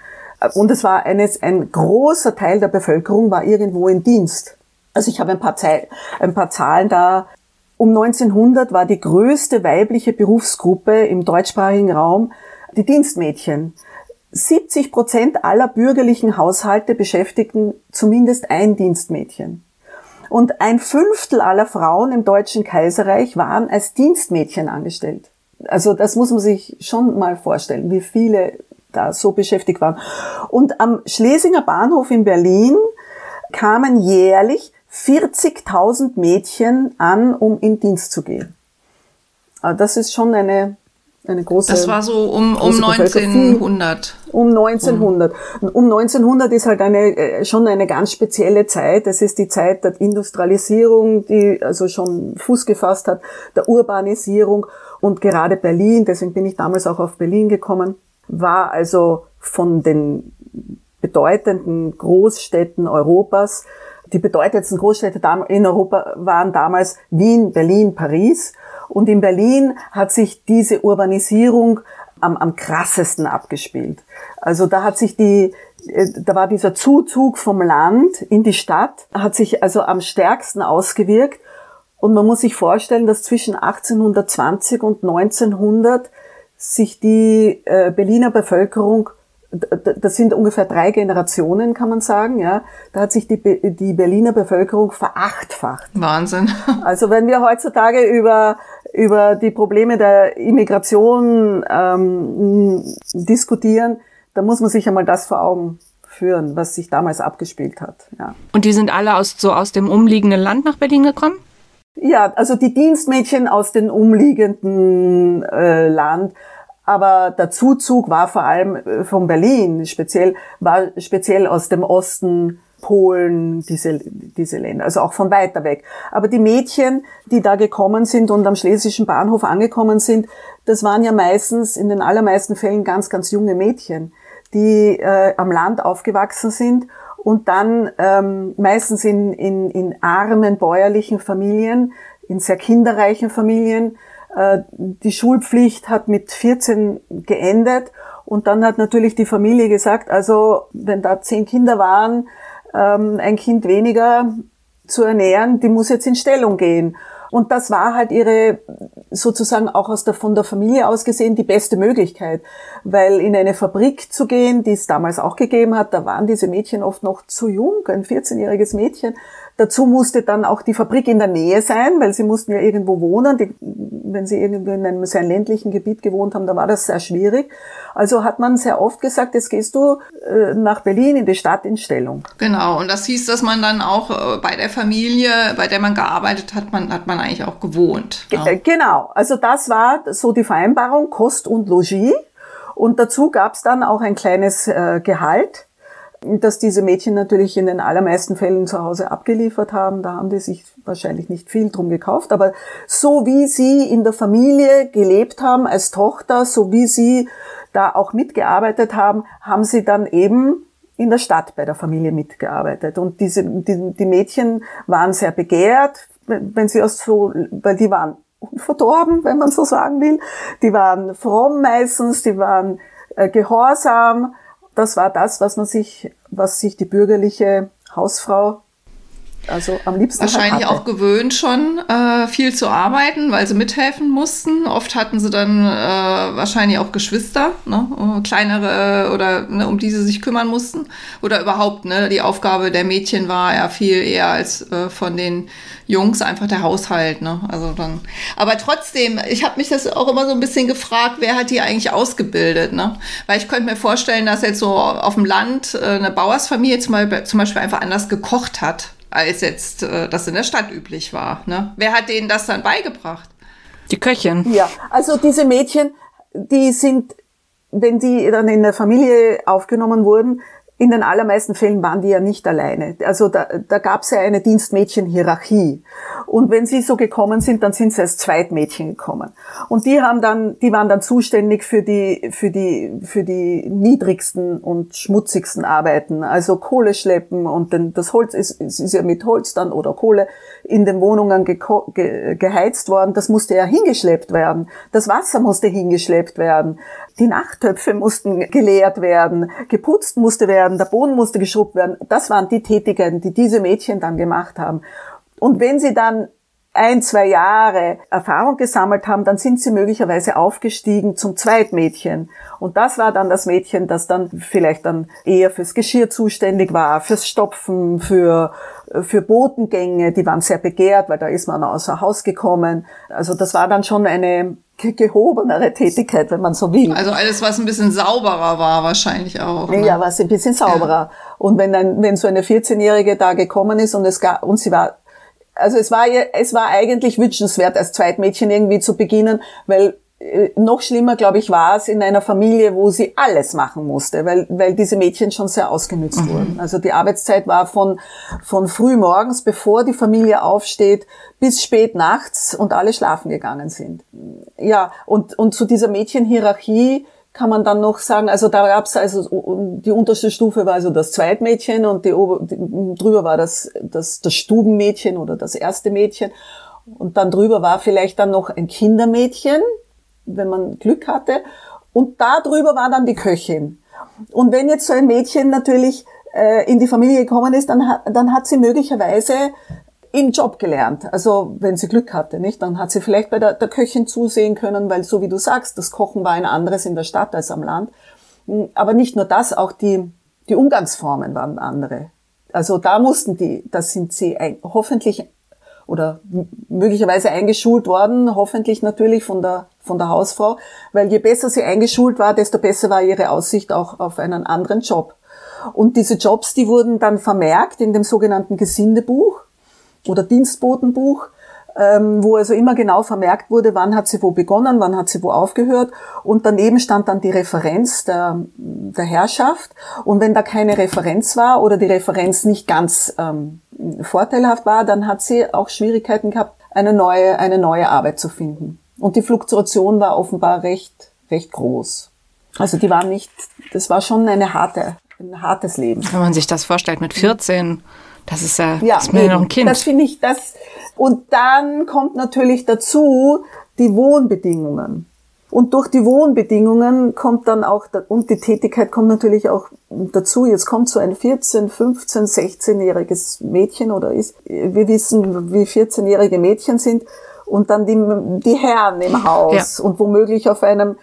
Und es war eines, ein großer Teil der Bevölkerung war irgendwo in Dienst. Also ich habe ein paar, Zei ein paar Zahlen da. Um 1900 war die größte weibliche Berufsgruppe im deutschsprachigen Raum die Dienstmädchen. 70 Prozent aller bürgerlichen Haushalte beschäftigten zumindest ein Dienstmädchen. Und ein Fünftel aller Frauen im Deutschen Kaiserreich waren als Dienstmädchen angestellt. Also das muss man sich schon mal vorstellen, wie viele da so beschäftigt waren. Und am Schlesinger Bahnhof in Berlin kamen jährlich 40.000 Mädchen an, um in Dienst zu gehen. Also das ist schon eine eine große. Das war so um, um 1900. Um 1900. Um 1900 ist halt eine, äh, schon eine ganz spezielle Zeit. Das ist die Zeit der Industrialisierung, die also schon Fuß gefasst hat, der Urbanisierung und gerade Berlin, deswegen bin ich damals auch auf Berlin gekommen, war also von den bedeutenden Großstädten Europas, die bedeutendsten Großstädte in Europa waren damals Wien, Berlin, Paris. Und in Berlin hat sich diese Urbanisierung am, am krassesten abgespielt. Also da hat sich die, äh, da war dieser Zuzug vom Land in die Stadt, hat sich also am stärksten ausgewirkt. Und man muss sich vorstellen, dass zwischen 1820 und 1900 sich die äh, Berliner Bevölkerung das sind ungefähr drei Generationen, kann man sagen, ja. Da hat sich die, die Berliner Bevölkerung verachtfacht. Wahnsinn. Also wenn wir heutzutage über, über die Probleme der Immigration ähm, diskutieren, dann muss man sich einmal das vor Augen führen, was sich damals abgespielt hat. Ja. Und die sind alle aus, so aus dem umliegenden Land nach Berlin gekommen? Ja, also die Dienstmädchen aus dem umliegenden äh, Land aber der Zuzug war vor allem äh, von Berlin, speziell, war speziell aus dem Osten, Polen, diese, diese Länder, also auch von weiter weg. Aber die Mädchen, die da gekommen sind und am Schlesischen Bahnhof angekommen sind, das waren ja meistens, in den allermeisten Fällen ganz, ganz junge Mädchen, die äh, am Land aufgewachsen sind und dann ähm, meistens in, in, in armen bäuerlichen Familien, in sehr kinderreichen Familien, die Schulpflicht hat mit 14 geendet und dann hat natürlich die Familie gesagt, also wenn da zehn Kinder waren, ähm, ein Kind weniger zu ernähren, die muss jetzt in Stellung gehen. Und das war halt ihre, sozusagen auch aus der, von der Familie aus gesehen, die beste Möglichkeit. Weil in eine Fabrik zu gehen, die es damals auch gegeben hat, da waren diese Mädchen oft noch zu jung, ein 14-jähriges Mädchen. Dazu musste dann auch die Fabrik in der Nähe sein, weil sie mussten ja irgendwo wohnen. Die, wenn sie irgendwo in einem sehr ländlichen Gebiet gewohnt haben, da war das sehr schwierig. Also hat man sehr oft gesagt, jetzt gehst du äh, nach Berlin in die Stadt in Stellung. Genau, und das hieß, dass man dann auch äh, bei der Familie, bei der man gearbeitet hat, man, hat man eigentlich auch gewohnt. Ja. Äh, genau, also das war so die Vereinbarung, Kost und Logis. Und dazu gab es dann auch ein kleines äh, Gehalt dass diese Mädchen natürlich in den allermeisten Fällen zu Hause abgeliefert haben. Da haben die sich wahrscheinlich nicht viel drum gekauft. Aber so wie sie in der Familie gelebt haben als Tochter, so wie sie da auch mitgearbeitet haben, haben sie dann eben in der Stadt bei der Familie mitgearbeitet. Und diese, die, die Mädchen waren sehr begehrt, wenn sie aus so, weil die waren unverdorben, wenn man so sagen will. Die waren fromm meistens, die waren äh, gehorsam das war das, was man sich, was sich die bürgerliche Hausfrau also am liebsten wahrscheinlich auch gewöhnt schon äh, viel zu arbeiten, weil sie mithelfen mussten. Oft hatten sie dann äh, wahrscheinlich auch Geschwister, ne? Äh, kleinere oder ne, um die sie sich kümmern mussten oder überhaupt. Ne, die Aufgabe der Mädchen war ja viel eher als äh, von den Jungs einfach der Haushalt. Ne? Also dann. Aber trotzdem, ich habe mich das auch immer so ein bisschen gefragt, wer hat die eigentlich ausgebildet? Ne? Weil ich könnte mir vorstellen, dass jetzt so auf dem Land äh, eine Bauersfamilie zum Beispiel, zum Beispiel einfach anders gekocht hat als jetzt äh, das in der Stadt üblich war. Ne? Wer hat denen das dann beigebracht? Die Köchin. Ja, also diese Mädchen, die sind, wenn die dann in der Familie aufgenommen wurden, in den allermeisten Fällen waren die ja nicht alleine. Also da, da gab es ja eine Dienstmädchenhierarchie. Und wenn sie so gekommen sind, dann sind sie als Zweitmädchen gekommen. Und die haben dann, die waren dann zuständig für die, für die, für die niedrigsten und schmutzigsten Arbeiten. Also Kohle schleppen und denn das Holz ist, ist ja mit Holz dann oder Kohle in den Wohnungen ge ge geheizt worden. Das musste ja hingeschleppt werden. Das Wasser musste hingeschleppt werden. Die Nachttöpfe mussten geleert werden, geputzt musste werden, der Boden musste geschrubbt werden. Das waren die Tätigkeiten, die diese Mädchen dann gemacht haben. Und wenn sie dann ein, zwei Jahre Erfahrung gesammelt haben, dann sind sie möglicherweise aufgestiegen zum Zweitmädchen. Und das war dann das Mädchen, das dann vielleicht dann eher fürs Geschirr zuständig war, fürs Stopfen, für, für Botengänge, die waren sehr begehrt, weil da ist man außer Haus gekommen. Also das war dann schon eine gehobenere Tätigkeit, wenn man so will. Also alles, was ein bisschen sauberer war, wahrscheinlich auch. Ne? Ja, was ein bisschen sauberer. Ja. Und wenn dann, wenn so eine 14-Jährige da gekommen ist und es gab, und sie war, also es war, es war eigentlich wünschenswert, als Zweitmädchen irgendwie zu beginnen, weil äh, noch schlimmer, glaube ich, war es in einer Familie, wo sie alles machen musste, weil, weil diese Mädchen schon sehr ausgenützt mhm. wurden. Also die Arbeitszeit war von, von früh morgens, bevor die Familie aufsteht, bis spät nachts und alle schlafen gegangen sind. Ja, und, und zu dieser Mädchenhierarchie kann man dann noch sagen, also da gab es also die unterste Stufe war also das Zweitmädchen und die, Ober, die drüber war das, das das Stubenmädchen oder das erste Mädchen und dann drüber war vielleicht dann noch ein Kindermädchen, wenn man Glück hatte. Und da drüber war dann die Köchin. Und wenn jetzt so ein Mädchen natürlich äh, in die Familie gekommen ist, dann dann hat sie möglicherweise im Job gelernt. Also wenn sie Glück hatte, nicht? Dann hat sie vielleicht bei der, der Köchin zusehen können, weil so wie du sagst, das Kochen war ein anderes in der Stadt als am Land. Hm, aber nicht nur das, auch die, die Umgangsformen waren andere. Also da mussten die, da sind sie ein, hoffentlich oder möglicherweise eingeschult worden, hoffentlich natürlich von der, von der Hausfrau, weil je besser sie eingeschult war, desto besser war ihre Aussicht auch auf einen anderen Job. Und diese Jobs, die wurden dann vermerkt in dem sogenannten Gesindebuch oder Dienstbotenbuch ähm, wo also immer genau vermerkt wurde, wann hat sie wo begonnen, wann hat sie wo aufgehört. Und daneben stand dann die Referenz der, der Herrschaft. Und wenn da keine Referenz war oder die Referenz nicht ganz ähm, vorteilhaft war, dann hat sie auch Schwierigkeiten gehabt, eine neue, eine neue Arbeit zu finden. Und die Fluktuation war offenbar recht, recht groß. Also die war nicht, das war schon eine harte, ein hartes Leben. Wenn man sich das vorstellt mit 14, das ist ja, ja das ist mir noch ein Kind. Das finde ich, das, und dann kommt natürlich dazu die Wohnbedingungen. Und durch die Wohnbedingungen kommt dann auch, und die Tätigkeit kommt natürlich auch dazu, jetzt kommt so ein 14, 15, 16-jähriges Mädchen oder ist, wir wissen, wie 14-jährige Mädchen sind, und dann die, die Herren im Haus ja. und womöglich auf einem,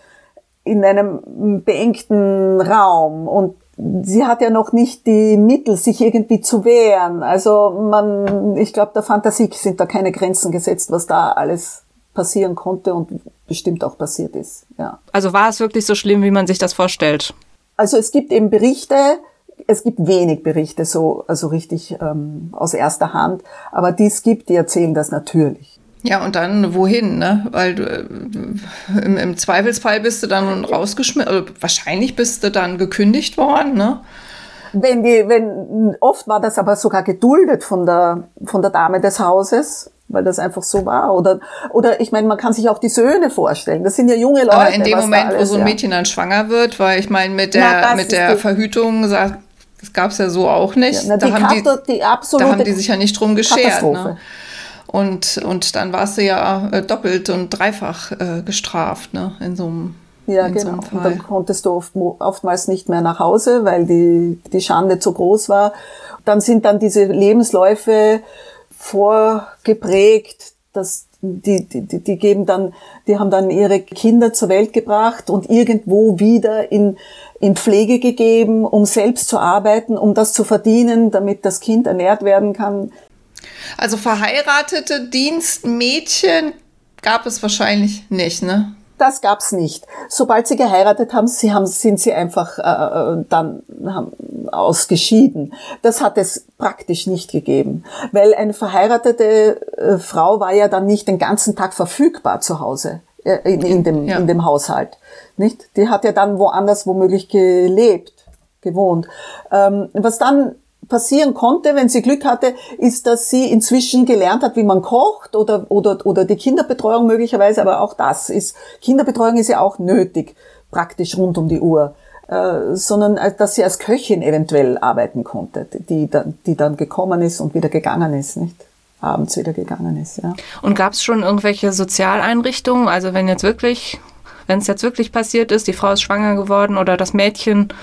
in einem beengten Raum und sie hat ja noch nicht die Mittel, sich irgendwie zu wehren. Also man, ich glaube, der Fantasie sind da keine Grenzen gesetzt, was da alles passieren konnte und bestimmt auch passiert ist. Ja. Also war es wirklich so schlimm, wie man sich das vorstellt? Also es gibt eben Berichte, es gibt wenig Berichte so, also richtig ähm, aus erster Hand, aber die es gibt, die erzählen das natürlich. Ja, und dann wohin, ne? Weil du, äh, im, im, Zweifelsfall bist du dann rausgeschmissen, also wahrscheinlich bist du dann gekündigt worden, ne? Wenn die, wenn, oft war das aber sogar geduldet von der, von der Dame des Hauses, weil das einfach so war. Oder, oder ich meine, man kann sich auch die Söhne vorstellen. Das sind ja junge Leute. Aber in dem Moment, alles, wo so ein Mädchen ja. dann schwanger wird, weil ich meine, mit der, Na, mit der Verhütung sagt, das gab's ja so auch nicht. Ja, na, da, haben Karte, die, die da haben die sich ja nicht drum geschert. Ne? Und, und dann warst du ja äh, doppelt und dreifach äh, gestraft, ne, in so einem ja, in genau. So und dann konntest du oft, oftmals nicht mehr nach Hause, weil die, die Schande zu groß war. Dann sind dann diese Lebensläufe vorgeprägt, dass die, die, die geben dann, die haben dann ihre Kinder zur Welt gebracht und irgendwo wieder in, in Pflege gegeben, um selbst zu arbeiten, um das zu verdienen, damit das Kind ernährt werden kann. Also verheiratete Dienstmädchen gab es wahrscheinlich nicht, ne? Das gab's nicht. Sobald sie geheiratet haben, sie haben sind sie einfach äh, äh, dann haben ausgeschieden. Das hat es praktisch nicht gegeben, weil eine verheiratete äh, Frau war ja dann nicht den ganzen Tag verfügbar zu Hause äh, in, in, dem, ja. in dem Haushalt. Nicht? Die hat ja dann woanders womöglich gelebt gewohnt. Ähm, was dann passieren konnte, wenn sie Glück hatte, ist, dass sie inzwischen gelernt hat, wie man kocht oder, oder, oder die Kinderbetreuung möglicherweise, aber auch das ist, Kinderbetreuung ist ja auch nötig, praktisch rund um die Uhr. Äh, sondern äh, dass sie als Köchin eventuell arbeiten konnte, die dann, die dann gekommen ist und wieder gegangen ist, nicht? Abends wieder gegangen ist, ja. Und gab es schon irgendwelche Sozialeinrichtungen? Also wenn jetzt wirklich, wenn es jetzt wirklich passiert ist, die Frau ist schwanger geworden oder das Mädchen,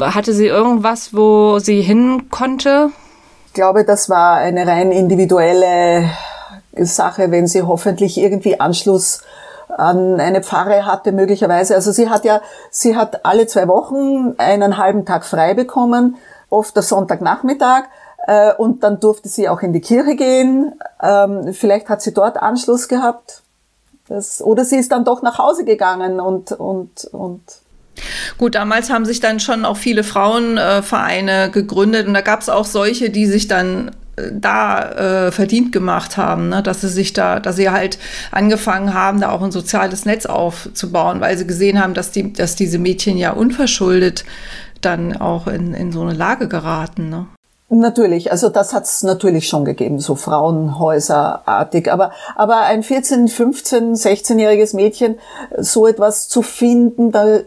hatte sie irgendwas, wo sie hin konnte? Ich glaube, das war eine rein individuelle Sache, wenn sie hoffentlich irgendwie Anschluss an eine Pfarre hatte möglicherweise. Also sie hat ja, sie hat alle zwei Wochen einen halben Tag frei bekommen, oft der Sonntagnachmittag. Äh, und dann durfte sie auch in die Kirche gehen. Ähm, vielleicht hat sie dort Anschluss gehabt. Das, oder sie ist dann doch nach Hause gegangen und, und, und Gut, damals haben sich dann schon auch viele Frauenvereine äh, gegründet und da gab es auch solche, die sich dann da äh, verdient gemacht haben, ne? dass sie sich da, dass sie halt angefangen haben, da auch ein soziales Netz aufzubauen, weil sie gesehen haben, dass die, dass diese Mädchen ja unverschuldet dann auch in, in so eine Lage geraten. Ne? Natürlich, also das hat es natürlich schon gegeben, so Frauenhäuserartig. Aber, aber ein 14, 15, 16-jähriges Mädchen, so etwas zu finden, da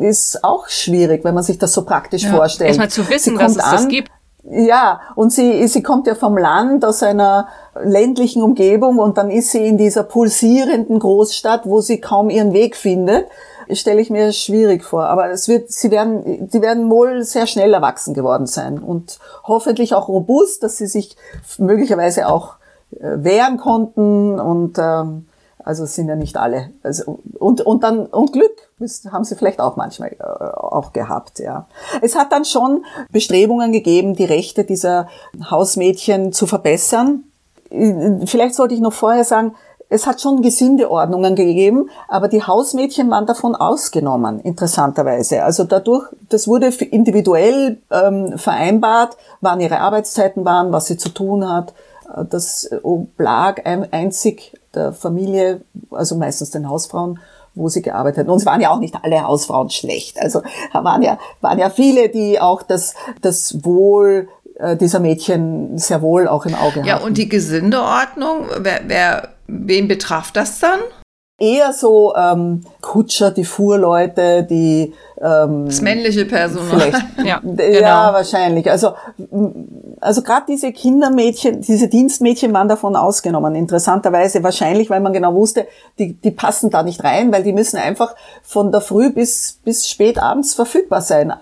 ist auch schwierig, wenn man sich das so praktisch ja. vorstellt. Erstmal zu wissen, dass es an, das gibt. Ja, und sie, sie kommt ja vom Land, aus einer ländlichen Umgebung und dann ist sie in dieser pulsierenden Großstadt, wo sie kaum ihren Weg findet. Stelle ich mir schwierig vor. Aber es wird, sie werden, sie werden wohl sehr schnell erwachsen geworden sein und hoffentlich auch robust, dass sie sich möglicherweise auch äh, wehren konnten und ähm, also sind ja nicht alle. Also, und, und dann, und Glück haben sie vielleicht auch manchmal äh, auch gehabt, ja. Es hat dann schon Bestrebungen gegeben, die Rechte dieser Hausmädchen zu verbessern. Vielleicht sollte ich noch vorher sagen, es hat schon Gesindeordnungen gegeben, aber die Hausmädchen waren davon ausgenommen, interessanterweise. Also dadurch, das wurde individuell ähm, vereinbart, wann ihre Arbeitszeiten waren, was sie zu tun hat. Das oblag einzig der Familie, also meistens den Hausfrauen, wo sie gearbeitet haben. Und es waren ja auch nicht alle Hausfrauen schlecht. Also waren ja, waren ja viele, die auch das, das Wohl äh, dieser Mädchen sehr wohl auch im Auge hatten. Ja, und die Gesindeordnung, wer, wer, wen betraf das dann? eher so ähm, Kutscher, die Fuhrleute, die ähm, das männliche Personal. ja, genau. ja, wahrscheinlich. Also also gerade diese Kindermädchen, diese Dienstmädchen waren davon ausgenommen. Interessanterweise wahrscheinlich, weil man genau wusste, die, die passen da nicht rein, weil die müssen einfach von der Früh bis bis spät abends verfügbar sein.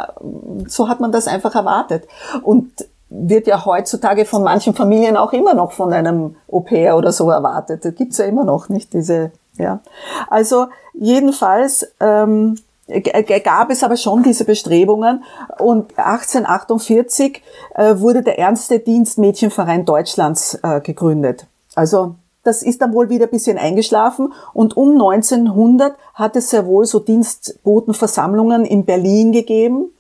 So hat man das einfach erwartet und wird ja heutzutage von manchen Familien auch immer noch von einem Au-pair oder so erwartet. Das gibt's ja immer noch nicht diese ja, also jedenfalls ähm, gab es aber schon diese Bestrebungen und 1848 äh, wurde der Ernste Dienstmädchenverein Deutschlands äh, gegründet. Also das ist dann wohl wieder ein bisschen eingeschlafen und um 1900 hat es sehr wohl so Dienstbotenversammlungen in Berlin gegeben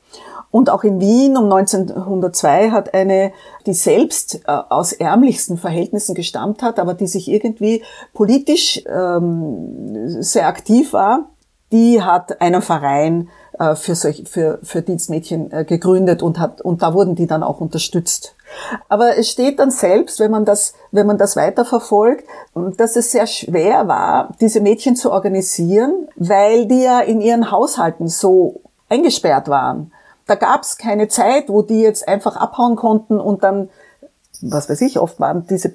und auch in Wien um 1902 hat eine, die selbst äh, aus ärmlichsten Verhältnissen gestammt hat, aber die sich irgendwie politisch ähm, sehr aktiv war, die hat einen Verein äh, für, solch, für, für Dienstmädchen äh, gegründet und hat, und da wurden die dann auch unterstützt. Aber es steht dann selbst, wenn man das, wenn man das weiterverfolgt, dass es sehr schwer war, diese Mädchen zu organisieren, weil die ja in ihren Haushalten so eingesperrt waren da gab es keine Zeit, wo die jetzt einfach abhauen konnten und dann, was weiß ich, oft waren diese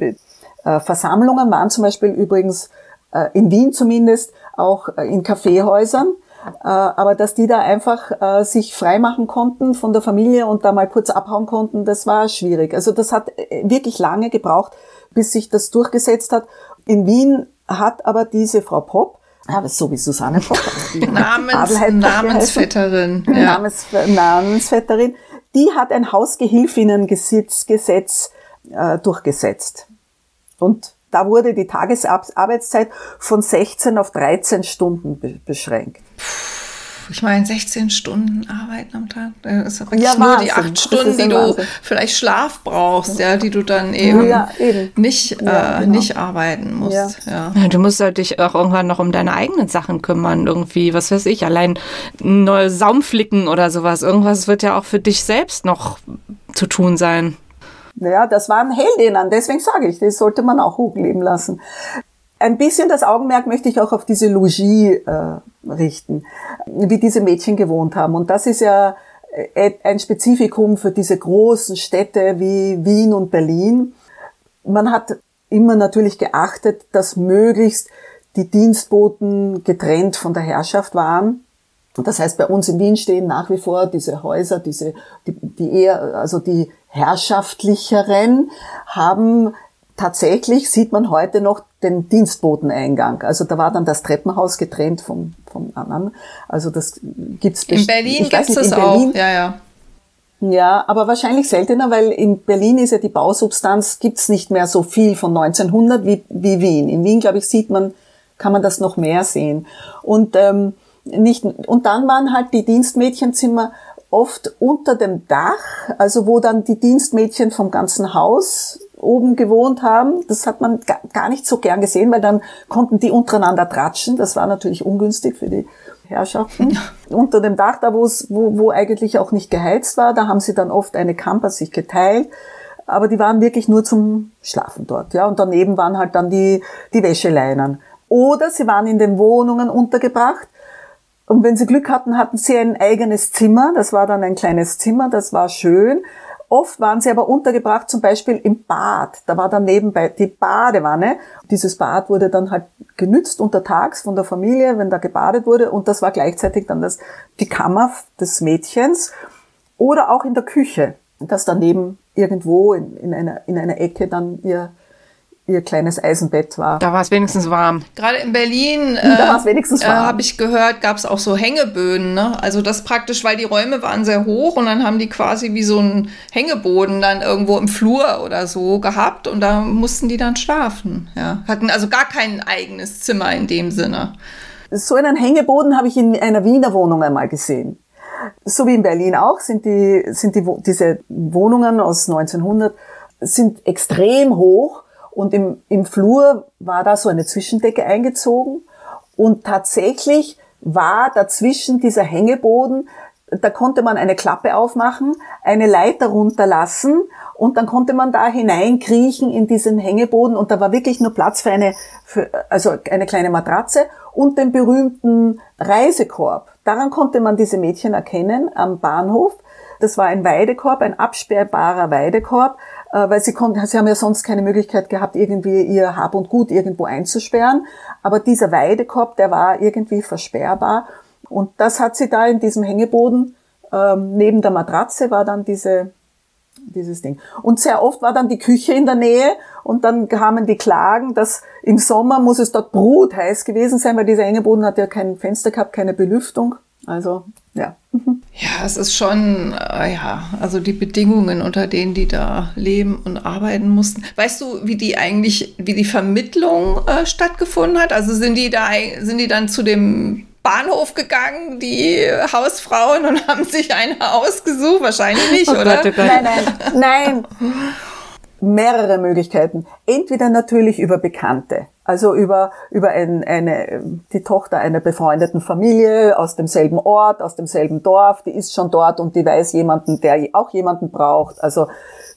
äh, Versammlungen, waren zum Beispiel übrigens äh, in Wien zumindest auch äh, in Kaffeehäusern, aber dass die da einfach sich freimachen konnten von der Familie und da mal kurz abhauen konnten, das war schwierig. Also das hat wirklich lange gebraucht, bis sich das durchgesetzt hat. In Wien hat aber diese Frau Popp aber so wie Susanne Potter. Namens, Namensvetterin. Ja. Namens, Namensvetterin. Die hat ein Hausgehilfinnengesetz Gesetz, äh, durchgesetzt. Und da wurde die Tagesarbeitszeit von 16 auf 13 Stunden be beschränkt. Ich meine, 16 Stunden arbeiten am Tag. Das ist ja, nur die acht Stunden, die du Wahnsinn. vielleicht Schlaf brauchst, ja, die du dann eben, ja, eben. Nicht, ja, äh, genau. nicht arbeiten musst. Ja. Du musst halt dich auch irgendwann noch um deine eigenen Sachen kümmern, irgendwie, was weiß ich, allein neue Saumflicken oder sowas. Irgendwas wird ja auch für dich selbst noch zu tun sein. Ja, das waren Heldinnen, deswegen sage ich, das sollte man auch hochleben lassen. Ein bisschen das Augenmerk möchte ich auch auf diese Logis äh, richten, wie diese Mädchen gewohnt haben. Und das ist ja äh, ein Spezifikum für diese großen Städte wie Wien und Berlin. Man hat immer natürlich geachtet, dass möglichst die Dienstboten getrennt von der Herrschaft waren. Das heißt, bei uns in Wien stehen nach wie vor diese Häuser, diese, die, die eher, also die herrschaftlicheren haben tatsächlich, sieht man heute noch den Dienstboteneingang. Also da war dann das Treppenhaus getrennt vom, vom anderen. Also das gibt's In Berlin gibt es das auch, ja, ja. Ja, aber wahrscheinlich seltener, weil in Berlin ist ja die Bausubstanz, gibt's nicht mehr so viel von 1900 wie, wie Wien. In Wien, glaube ich, sieht man, kann man das noch mehr sehen. Und ähm, nicht, und dann waren halt die Dienstmädchenzimmer oft unter dem Dach, also wo dann die Dienstmädchen vom ganzen Haus oben gewohnt haben. Das hat man gar nicht so gern gesehen, weil dann konnten die untereinander tratschen. Das war natürlich ungünstig für die Herrschaften. Unter dem Dach, da wo, wo eigentlich auch nicht geheizt war, da haben sie dann oft eine Kamper sich geteilt. Aber die waren wirklich nur zum Schlafen dort, ja. Und daneben waren halt dann die, die Wäscheleinern. Oder sie waren in den Wohnungen untergebracht und wenn sie Glück hatten, hatten sie ein eigenes Zimmer. Das war dann ein kleines Zimmer, das war schön. Oft waren sie aber untergebracht, zum Beispiel im Bad. Da war dann nebenbei die Badewanne. Dieses Bad wurde dann halt genützt untertags von der Familie, wenn da gebadet wurde. Und das war gleichzeitig dann das, die Kammer des Mädchens. Oder auch in der Küche, dass daneben irgendwo in, in, einer, in einer Ecke dann ihr ihr kleines Eisenbett war. Da war es wenigstens warm. Gerade in Berlin äh, äh, habe ich gehört, gab es auch so Hängeböden. Ne? Also das praktisch, weil die Räume waren sehr hoch und dann haben die quasi wie so einen Hängeboden dann irgendwo im Flur oder so gehabt und da mussten die dann schlafen. Ja. Hatten also gar kein eigenes Zimmer in dem Sinne. So einen Hängeboden habe ich in einer Wiener Wohnung einmal gesehen. So wie in Berlin auch sind die, sind die, diese Wohnungen aus 1900 sind extrem hoch und im, im Flur war da so eine Zwischendecke eingezogen und tatsächlich war dazwischen dieser Hängeboden, da konnte man eine Klappe aufmachen, eine Leiter runterlassen und dann konnte man da hineinkriechen in diesen Hängeboden und da war wirklich nur Platz für eine, für, also eine kleine Matratze und den berühmten Reisekorb. Daran konnte man diese Mädchen erkennen am Bahnhof. Das war ein Weidekorb, ein absperrbarer Weidekorb, weil sie konnten, sie haben ja sonst keine Möglichkeit gehabt, irgendwie ihr Hab und Gut irgendwo einzusperren. Aber dieser Weidekorb, der war irgendwie versperrbar. Und das hat sie da in diesem Hängeboden, ähm, neben der Matratze war dann diese, dieses Ding. Und sehr oft war dann die Küche in der Nähe und dann kamen die Klagen, dass im Sommer muss es dort brutheiß gewesen sein, weil dieser Hängeboden hat ja kein Fenster gehabt, keine Belüftung. Also, ja. Ja, es ist schon, äh, ja, also die Bedingungen, unter denen die da leben und arbeiten mussten. Weißt du, wie die eigentlich, wie die Vermittlung äh, stattgefunden hat? Also sind die da, sind die dann zu dem Bahnhof gegangen, die Hausfrauen, und haben sich eine ausgesucht? Wahrscheinlich nicht, oh oder? Gott, oh Gott. Nein, nein, nein. Mehrere Möglichkeiten. Entweder natürlich über Bekannte. Also über, über ein, eine, die Tochter einer befreundeten Familie aus demselben Ort, aus demselben Dorf, die ist schon dort und die weiß jemanden, der auch jemanden braucht. Also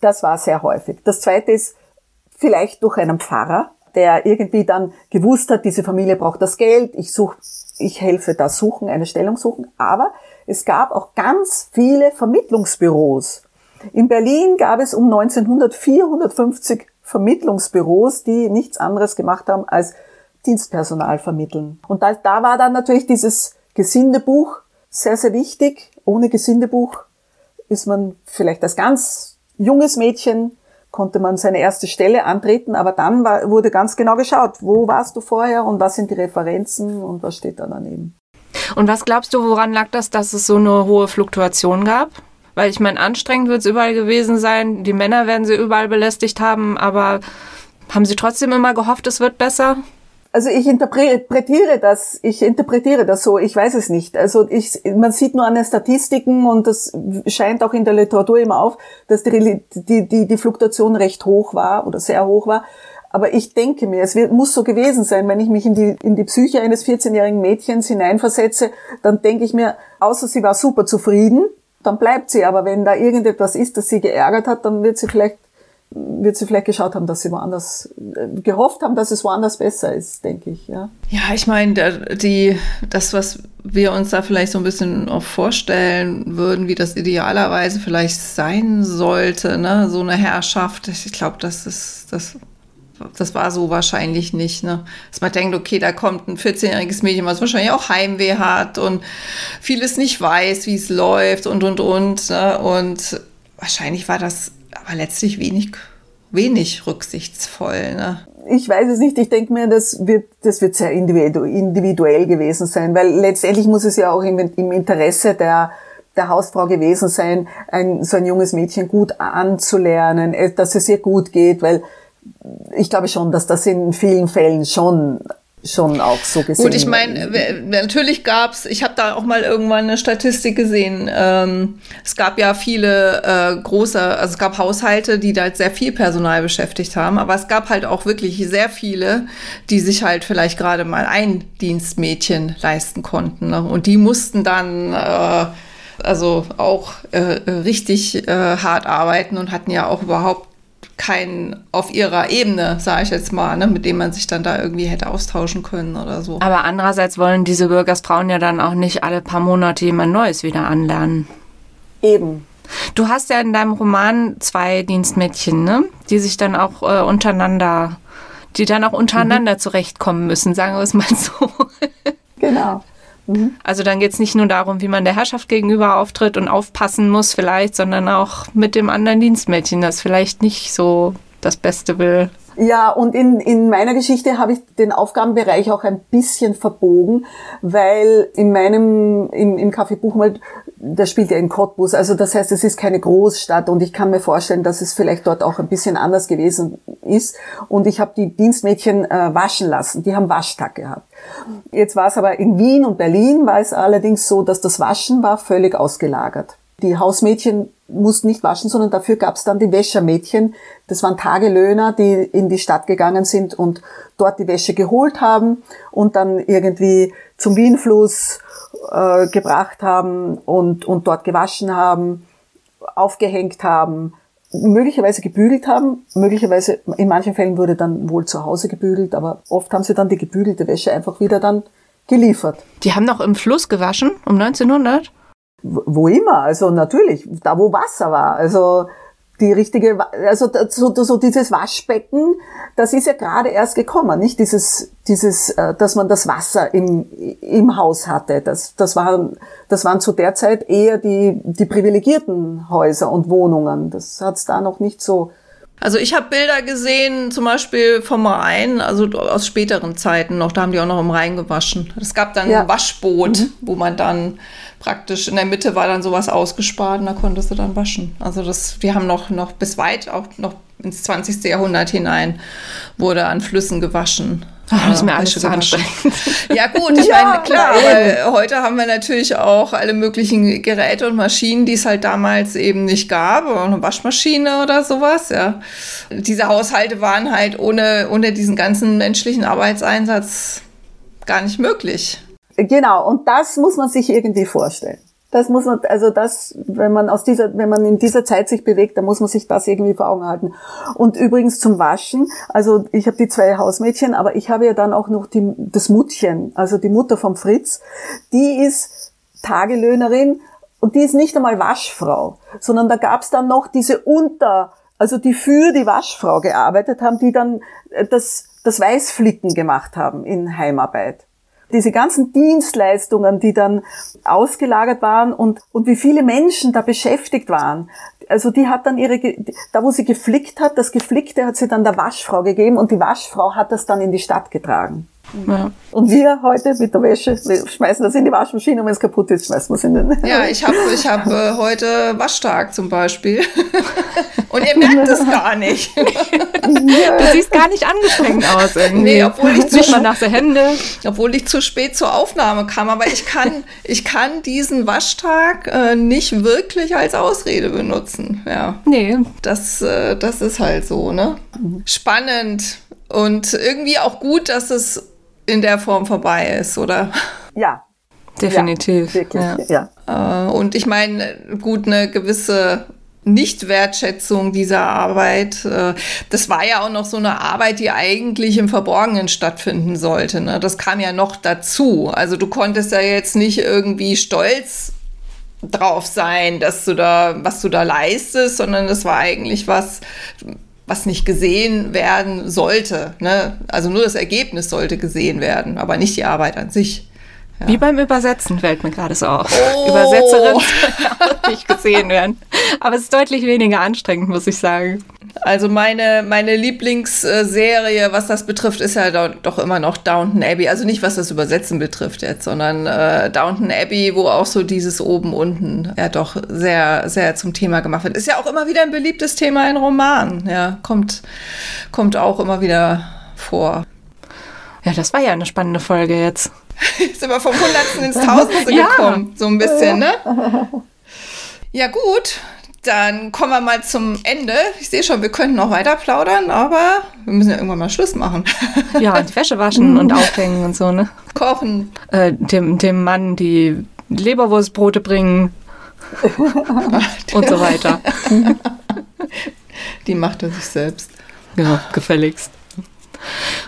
das war sehr häufig. Das zweite ist vielleicht durch einen Pfarrer, der irgendwie dann gewusst hat, diese Familie braucht das Geld, ich suche, ich helfe da suchen, eine Stellung suchen. Aber es gab auch ganz viele Vermittlungsbüros. In Berlin gab es um 1900 450 Vermittlungsbüros, die nichts anderes gemacht haben als Dienstpersonal vermitteln. Und da, da war dann natürlich dieses Gesindebuch sehr, sehr wichtig. Ohne Gesindebuch ist man vielleicht als ganz junges Mädchen konnte man seine erste Stelle antreten, aber dann war, wurde ganz genau geschaut, wo warst du vorher und was sind die Referenzen und was steht da daneben. Und was glaubst du, woran lag das, dass es so eine hohe Fluktuation gab? Weil ich meine, anstrengend wird es überall gewesen sein. Die Männer werden sie überall belästigt haben, aber haben sie trotzdem immer gehofft, es wird besser? Also ich interpretiere das, ich interpretiere das so, ich weiß es nicht. Also ich, man sieht nur an den Statistiken und das scheint auch in der Literatur immer auf, dass die, die, die, die Fluktuation recht hoch war oder sehr hoch war. Aber ich denke mir, es wird, muss so gewesen sein, wenn ich mich in die, in die Psyche eines 14-jährigen Mädchens hineinversetze, dann denke ich mir, außer sie war super zufrieden, dann bleibt sie. Aber wenn da irgendetwas ist, das sie geärgert hat, dann wird sie vielleicht wird sie vielleicht geschaut haben, dass sie woanders, äh, gehofft haben, dass es woanders besser ist, denke ich, ja. Ja, ich meine, die, das, was wir uns da vielleicht so ein bisschen auch vorstellen würden, wie das idealerweise vielleicht sein sollte, ne, so eine Herrschaft, ich glaube, das ist, das, das war so wahrscheinlich nicht, ne. Dass man denkt, okay, da kommt ein 14-jähriges Mädchen, was wahrscheinlich auch Heimweh hat und vieles nicht weiß, wie es läuft und, und, und, ne? und wahrscheinlich war das aber letztlich wenig, wenig rücksichtsvoll. Ne? Ich weiß es nicht. Ich denke mir, das wird, das wird sehr individuell gewesen sein, weil letztendlich muss es ja auch im, im Interesse der, der Hausfrau gewesen sein, ein, so ein junges Mädchen gut anzulernen, dass es ihr gut geht, weil ich glaube schon, dass das in vielen Fällen schon schon auch so gesehen. Gut, ich meine, natürlich gab's, ich habe da auch mal irgendwann eine Statistik gesehen. Ähm, es gab ja viele äh, große, also es gab Haushalte, die da sehr viel Personal beschäftigt haben, aber es gab halt auch wirklich sehr viele, die sich halt vielleicht gerade mal ein Dienstmädchen leisten konnten. Ne? Und die mussten dann äh, also auch äh, richtig äh, hart arbeiten und hatten ja auch überhaupt kein auf ihrer Ebene, sage ich jetzt mal, ne, mit dem man sich dann da irgendwie hätte austauschen können oder so. Aber andererseits wollen diese Bürgersfrauen ja dann auch nicht alle paar Monate jemand Neues wieder anlernen. Eben. Du hast ja in deinem Roman zwei Dienstmädchen, ne? die sich dann auch äh, untereinander, die dann auch untereinander mhm. zurechtkommen müssen, sagen wir es mal so. Genau. Mhm. Also dann geht es nicht nur darum, wie man der Herrschaft gegenüber auftritt und aufpassen muss vielleicht, sondern auch mit dem anderen Dienstmädchen, das vielleicht nicht so das Beste will. Ja, und in, in meiner Geschichte habe ich den Aufgabenbereich auch ein bisschen verbogen, weil in meinem, im, im Café Buchmal, da spielt ja in Cottbus, also das heißt, es ist keine Großstadt und ich kann mir vorstellen, dass es vielleicht dort auch ein bisschen anders gewesen ist. Und ich habe die Dienstmädchen äh, waschen lassen, die haben Waschtag gehabt. Jetzt war es aber in Wien und Berlin war es allerdings so, dass das Waschen war völlig ausgelagert. Die Hausmädchen mussten nicht waschen, sondern dafür gab es dann die Wäschermädchen. Das waren Tagelöhner, die in die Stadt gegangen sind und dort die Wäsche geholt haben und dann irgendwie zum Wienfluss äh, gebracht haben und, und dort gewaschen haben, aufgehängt haben, möglicherweise gebügelt haben. Möglicherweise, in manchen Fällen wurde dann wohl zu Hause gebügelt, aber oft haben sie dann die gebügelte Wäsche einfach wieder dann geliefert. Die haben noch im Fluss gewaschen um 1900? Wo immer, also natürlich, da wo Wasser war. Also die richtige, also so, so dieses Waschbecken, das ist ja gerade erst gekommen, nicht dieses, dieses, äh, dass man das Wasser im, im Haus hatte. Das, das waren, das waren zu der Zeit eher die, die privilegierten Häuser und Wohnungen. Das hat's da noch nicht so also ich habe Bilder gesehen, zum Beispiel vom Rhein, also aus späteren Zeiten noch, da haben die auch noch im Rhein gewaschen. Es gab dann ja. ein Waschboot, mhm. wo man dann praktisch in der Mitte war dann sowas ausgespart und da konntest du dann waschen. Also das, die haben noch, noch bis weit, auch noch ins 20. Jahrhundert hinein, wurde an Flüssen gewaschen. Ach, ist mir alles zu anstrengend. Ja gut, ich ja, meine, klar, weil heute haben wir natürlich auch alle möglichen Geräte und Maschinen, die es halt damals eben nicht gab, oder eine Waschmaschine oder sowas, ja. Diese Haushalte waren halt ohne, ohne diesen ganzen menschlichen Arbeitseinsatz gar nicht möglich. Genau, und das muss man sich irgendwie vorstellen. Das muss man, also das, wenn man aus dieser, wenn man in dieser Zeit sich bewegt, dann muss man sich das irgendwie vor Augen halten. Und übrigens zum Waschen, also ich habe die zwei Hausmädchen, aber ich habe ja dann auch noch die, das Muttchen, also die Mutter vom Fritz, die ist Tagelöhnerin und die ist nicht einmal Waschfrau, sondern da gab's dann noch diese Unter, also die für die Waschfrau gearbeitet haben, die dann äh, das, das Weißflicken gemacht haben in Heimarbeit diese ganzen Dienstleistungen, die dann ausgelagert waren und, und wie viele Menschen da beschäftigt waren. Also die hat dann ihre, da wo sie geflickt hat, das Geflickte hat sie dann der Waschfrau gegeben und die Waschfrau hat das dann in die Stadt getragen. Ja. Und wir heute mit der Wäsche, wir schmeißen das in die Waschmaschine und wenn es kaputt ist, schmeißen wir es in den. Ja, ich habe ich hab, äh, heute Waschtag zum Beispiel. und ihr merkt es gar nicht. du siehst gar nicht angestrengt aus irgendwie. Nee, obwohl ich zu, nach der Hände. Obwohl ich zu spät zur Aufnahme kam. Aber ich kann, ich kann diesen Waschtag äh, nicht wirklich als Ausrede benutzen. Ja. Nee. Das, äh, das ist halt so, ne? Spannend. Und irgendwie auch gut, dass es in der Form vorbei ist, oder? Ja. Definitiv. Ja, wirklich, ja. ja. Äh, und ich meine, gut, eine gewisse Nichtwertschätzung dieser Arbeit. Äh, das war ja auch noch so eine Arbeit, die eigentlich im Verborgenen stattfinden sollte. Ne? Das kam ja noch dazu. Also du konntest ja jetzt nicht irgendwie stolz drauf sein, dass du da, was du da leistest, sondern das war eigentlich was, was nicht gesehen werden sollte. Ne? Also nur das Ergebnis sollte gesehen werden, aber nicht die Arbeit an sich. Ja. Wie beim Übersetzen fällt mir gerade so auf. Oh. Übersetzerin nicht gesehen werden. Aber es ist deutlich weniger anstrengend, muss ich sagen. Also meine, meine Lieblingsserie, was das betrifft, ist ja doch immer noch Downton Abbey. Also nicht, was das Übersetzen betrifft jetzt, sondern äh, Downton Abbey, wo auch so dieses oben-unten ja doch sehr, sehr zum Thema gemacht wird. Ist ja auch immer wieder ein beliebtes Thema in Romanen. Ja, kommt, kommt auch immer wieder vor. Ja, das war ja eine spannende Folge jetzt. Sind wir vom Hundertsten ins Tausendste ja. gekommen, so ein bisschen, ne? Ja, gut. Dann kommen wir mal zum Ende. Ich sehe schon, wir könnten noch weiter plaudern, aber wir müssen ja irgendwann mal Schluss machen. Ja, die Wäsche waschen und aufhängen und so, ne? Kochen. Äh, dem, dem Mann die Leberwurstbrote bringen und so weiter. Die macht er sich selbst. Ja, gefälligst.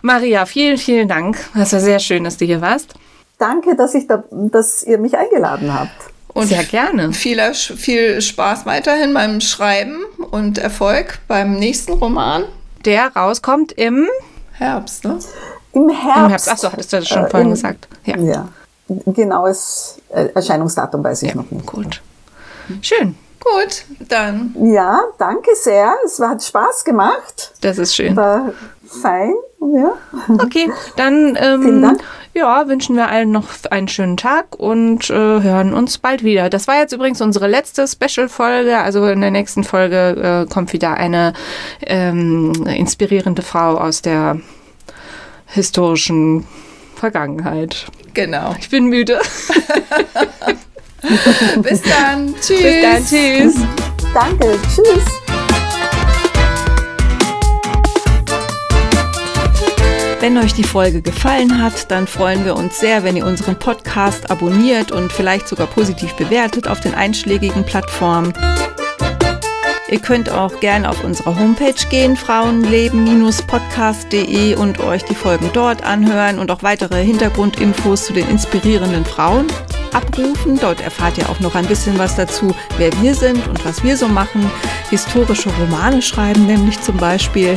Maria, vielen, vielen Dank. Das war sehr schön, dass du hier warst. Danke, dass, ich da, dass ihr mich eingeladen habt. Und Sehr gerne. Viel, viel Spaß weiterhin beim Schreiben und Erfolg beim nächsten Roman. Der rauskommt im Herbst, ne? Im Herbst. Im Herbst. Achso, hattest du das schon äh, vorhin im, gesagt. Ja. ja. Genaues äh, Erscheinungsdatum weiß ich ja, noch nicht. Gut. Schön. Gut, dann. Ja, danke sehr. Es hat Spaß gemacht. Das ist schön. War fein. Ja. Okay, dann ähm, ja, wünschen wir allen noch einen schönen Tag und äh, hören uns bald wieder. Das war jetzt übrigens unsere letzte Special-Folge. Also in der nächsten Folge äh, kommt wieder eine ähm, inspirierende Frau aus der historischen Vergangenheit. Genau. Ich bin müde. Bis dann. Tschüss. Bis dann. Tschüss. Danke. Tschüss. Wenn euch die Folge gefallen hat, dann freuen wir uns sehr, wenn ihr unseren Podcast abonniert und vielleicht sogar positiv bewertet auf den einschlägigen Plattformen. Ihr könnt auch gerne auf unsere Homepage gehen, frauenleben-podcast.de und euch die Folgen dort anhören und auch weitere Hintergrundinfos zu den inspirierenden Frauen abrufen. Dort erfahrt ihr auch noch ein bisschen was dazu, wer wir sind und was wir so machen. Historische Romane schreiben nämlich zum Beispiel.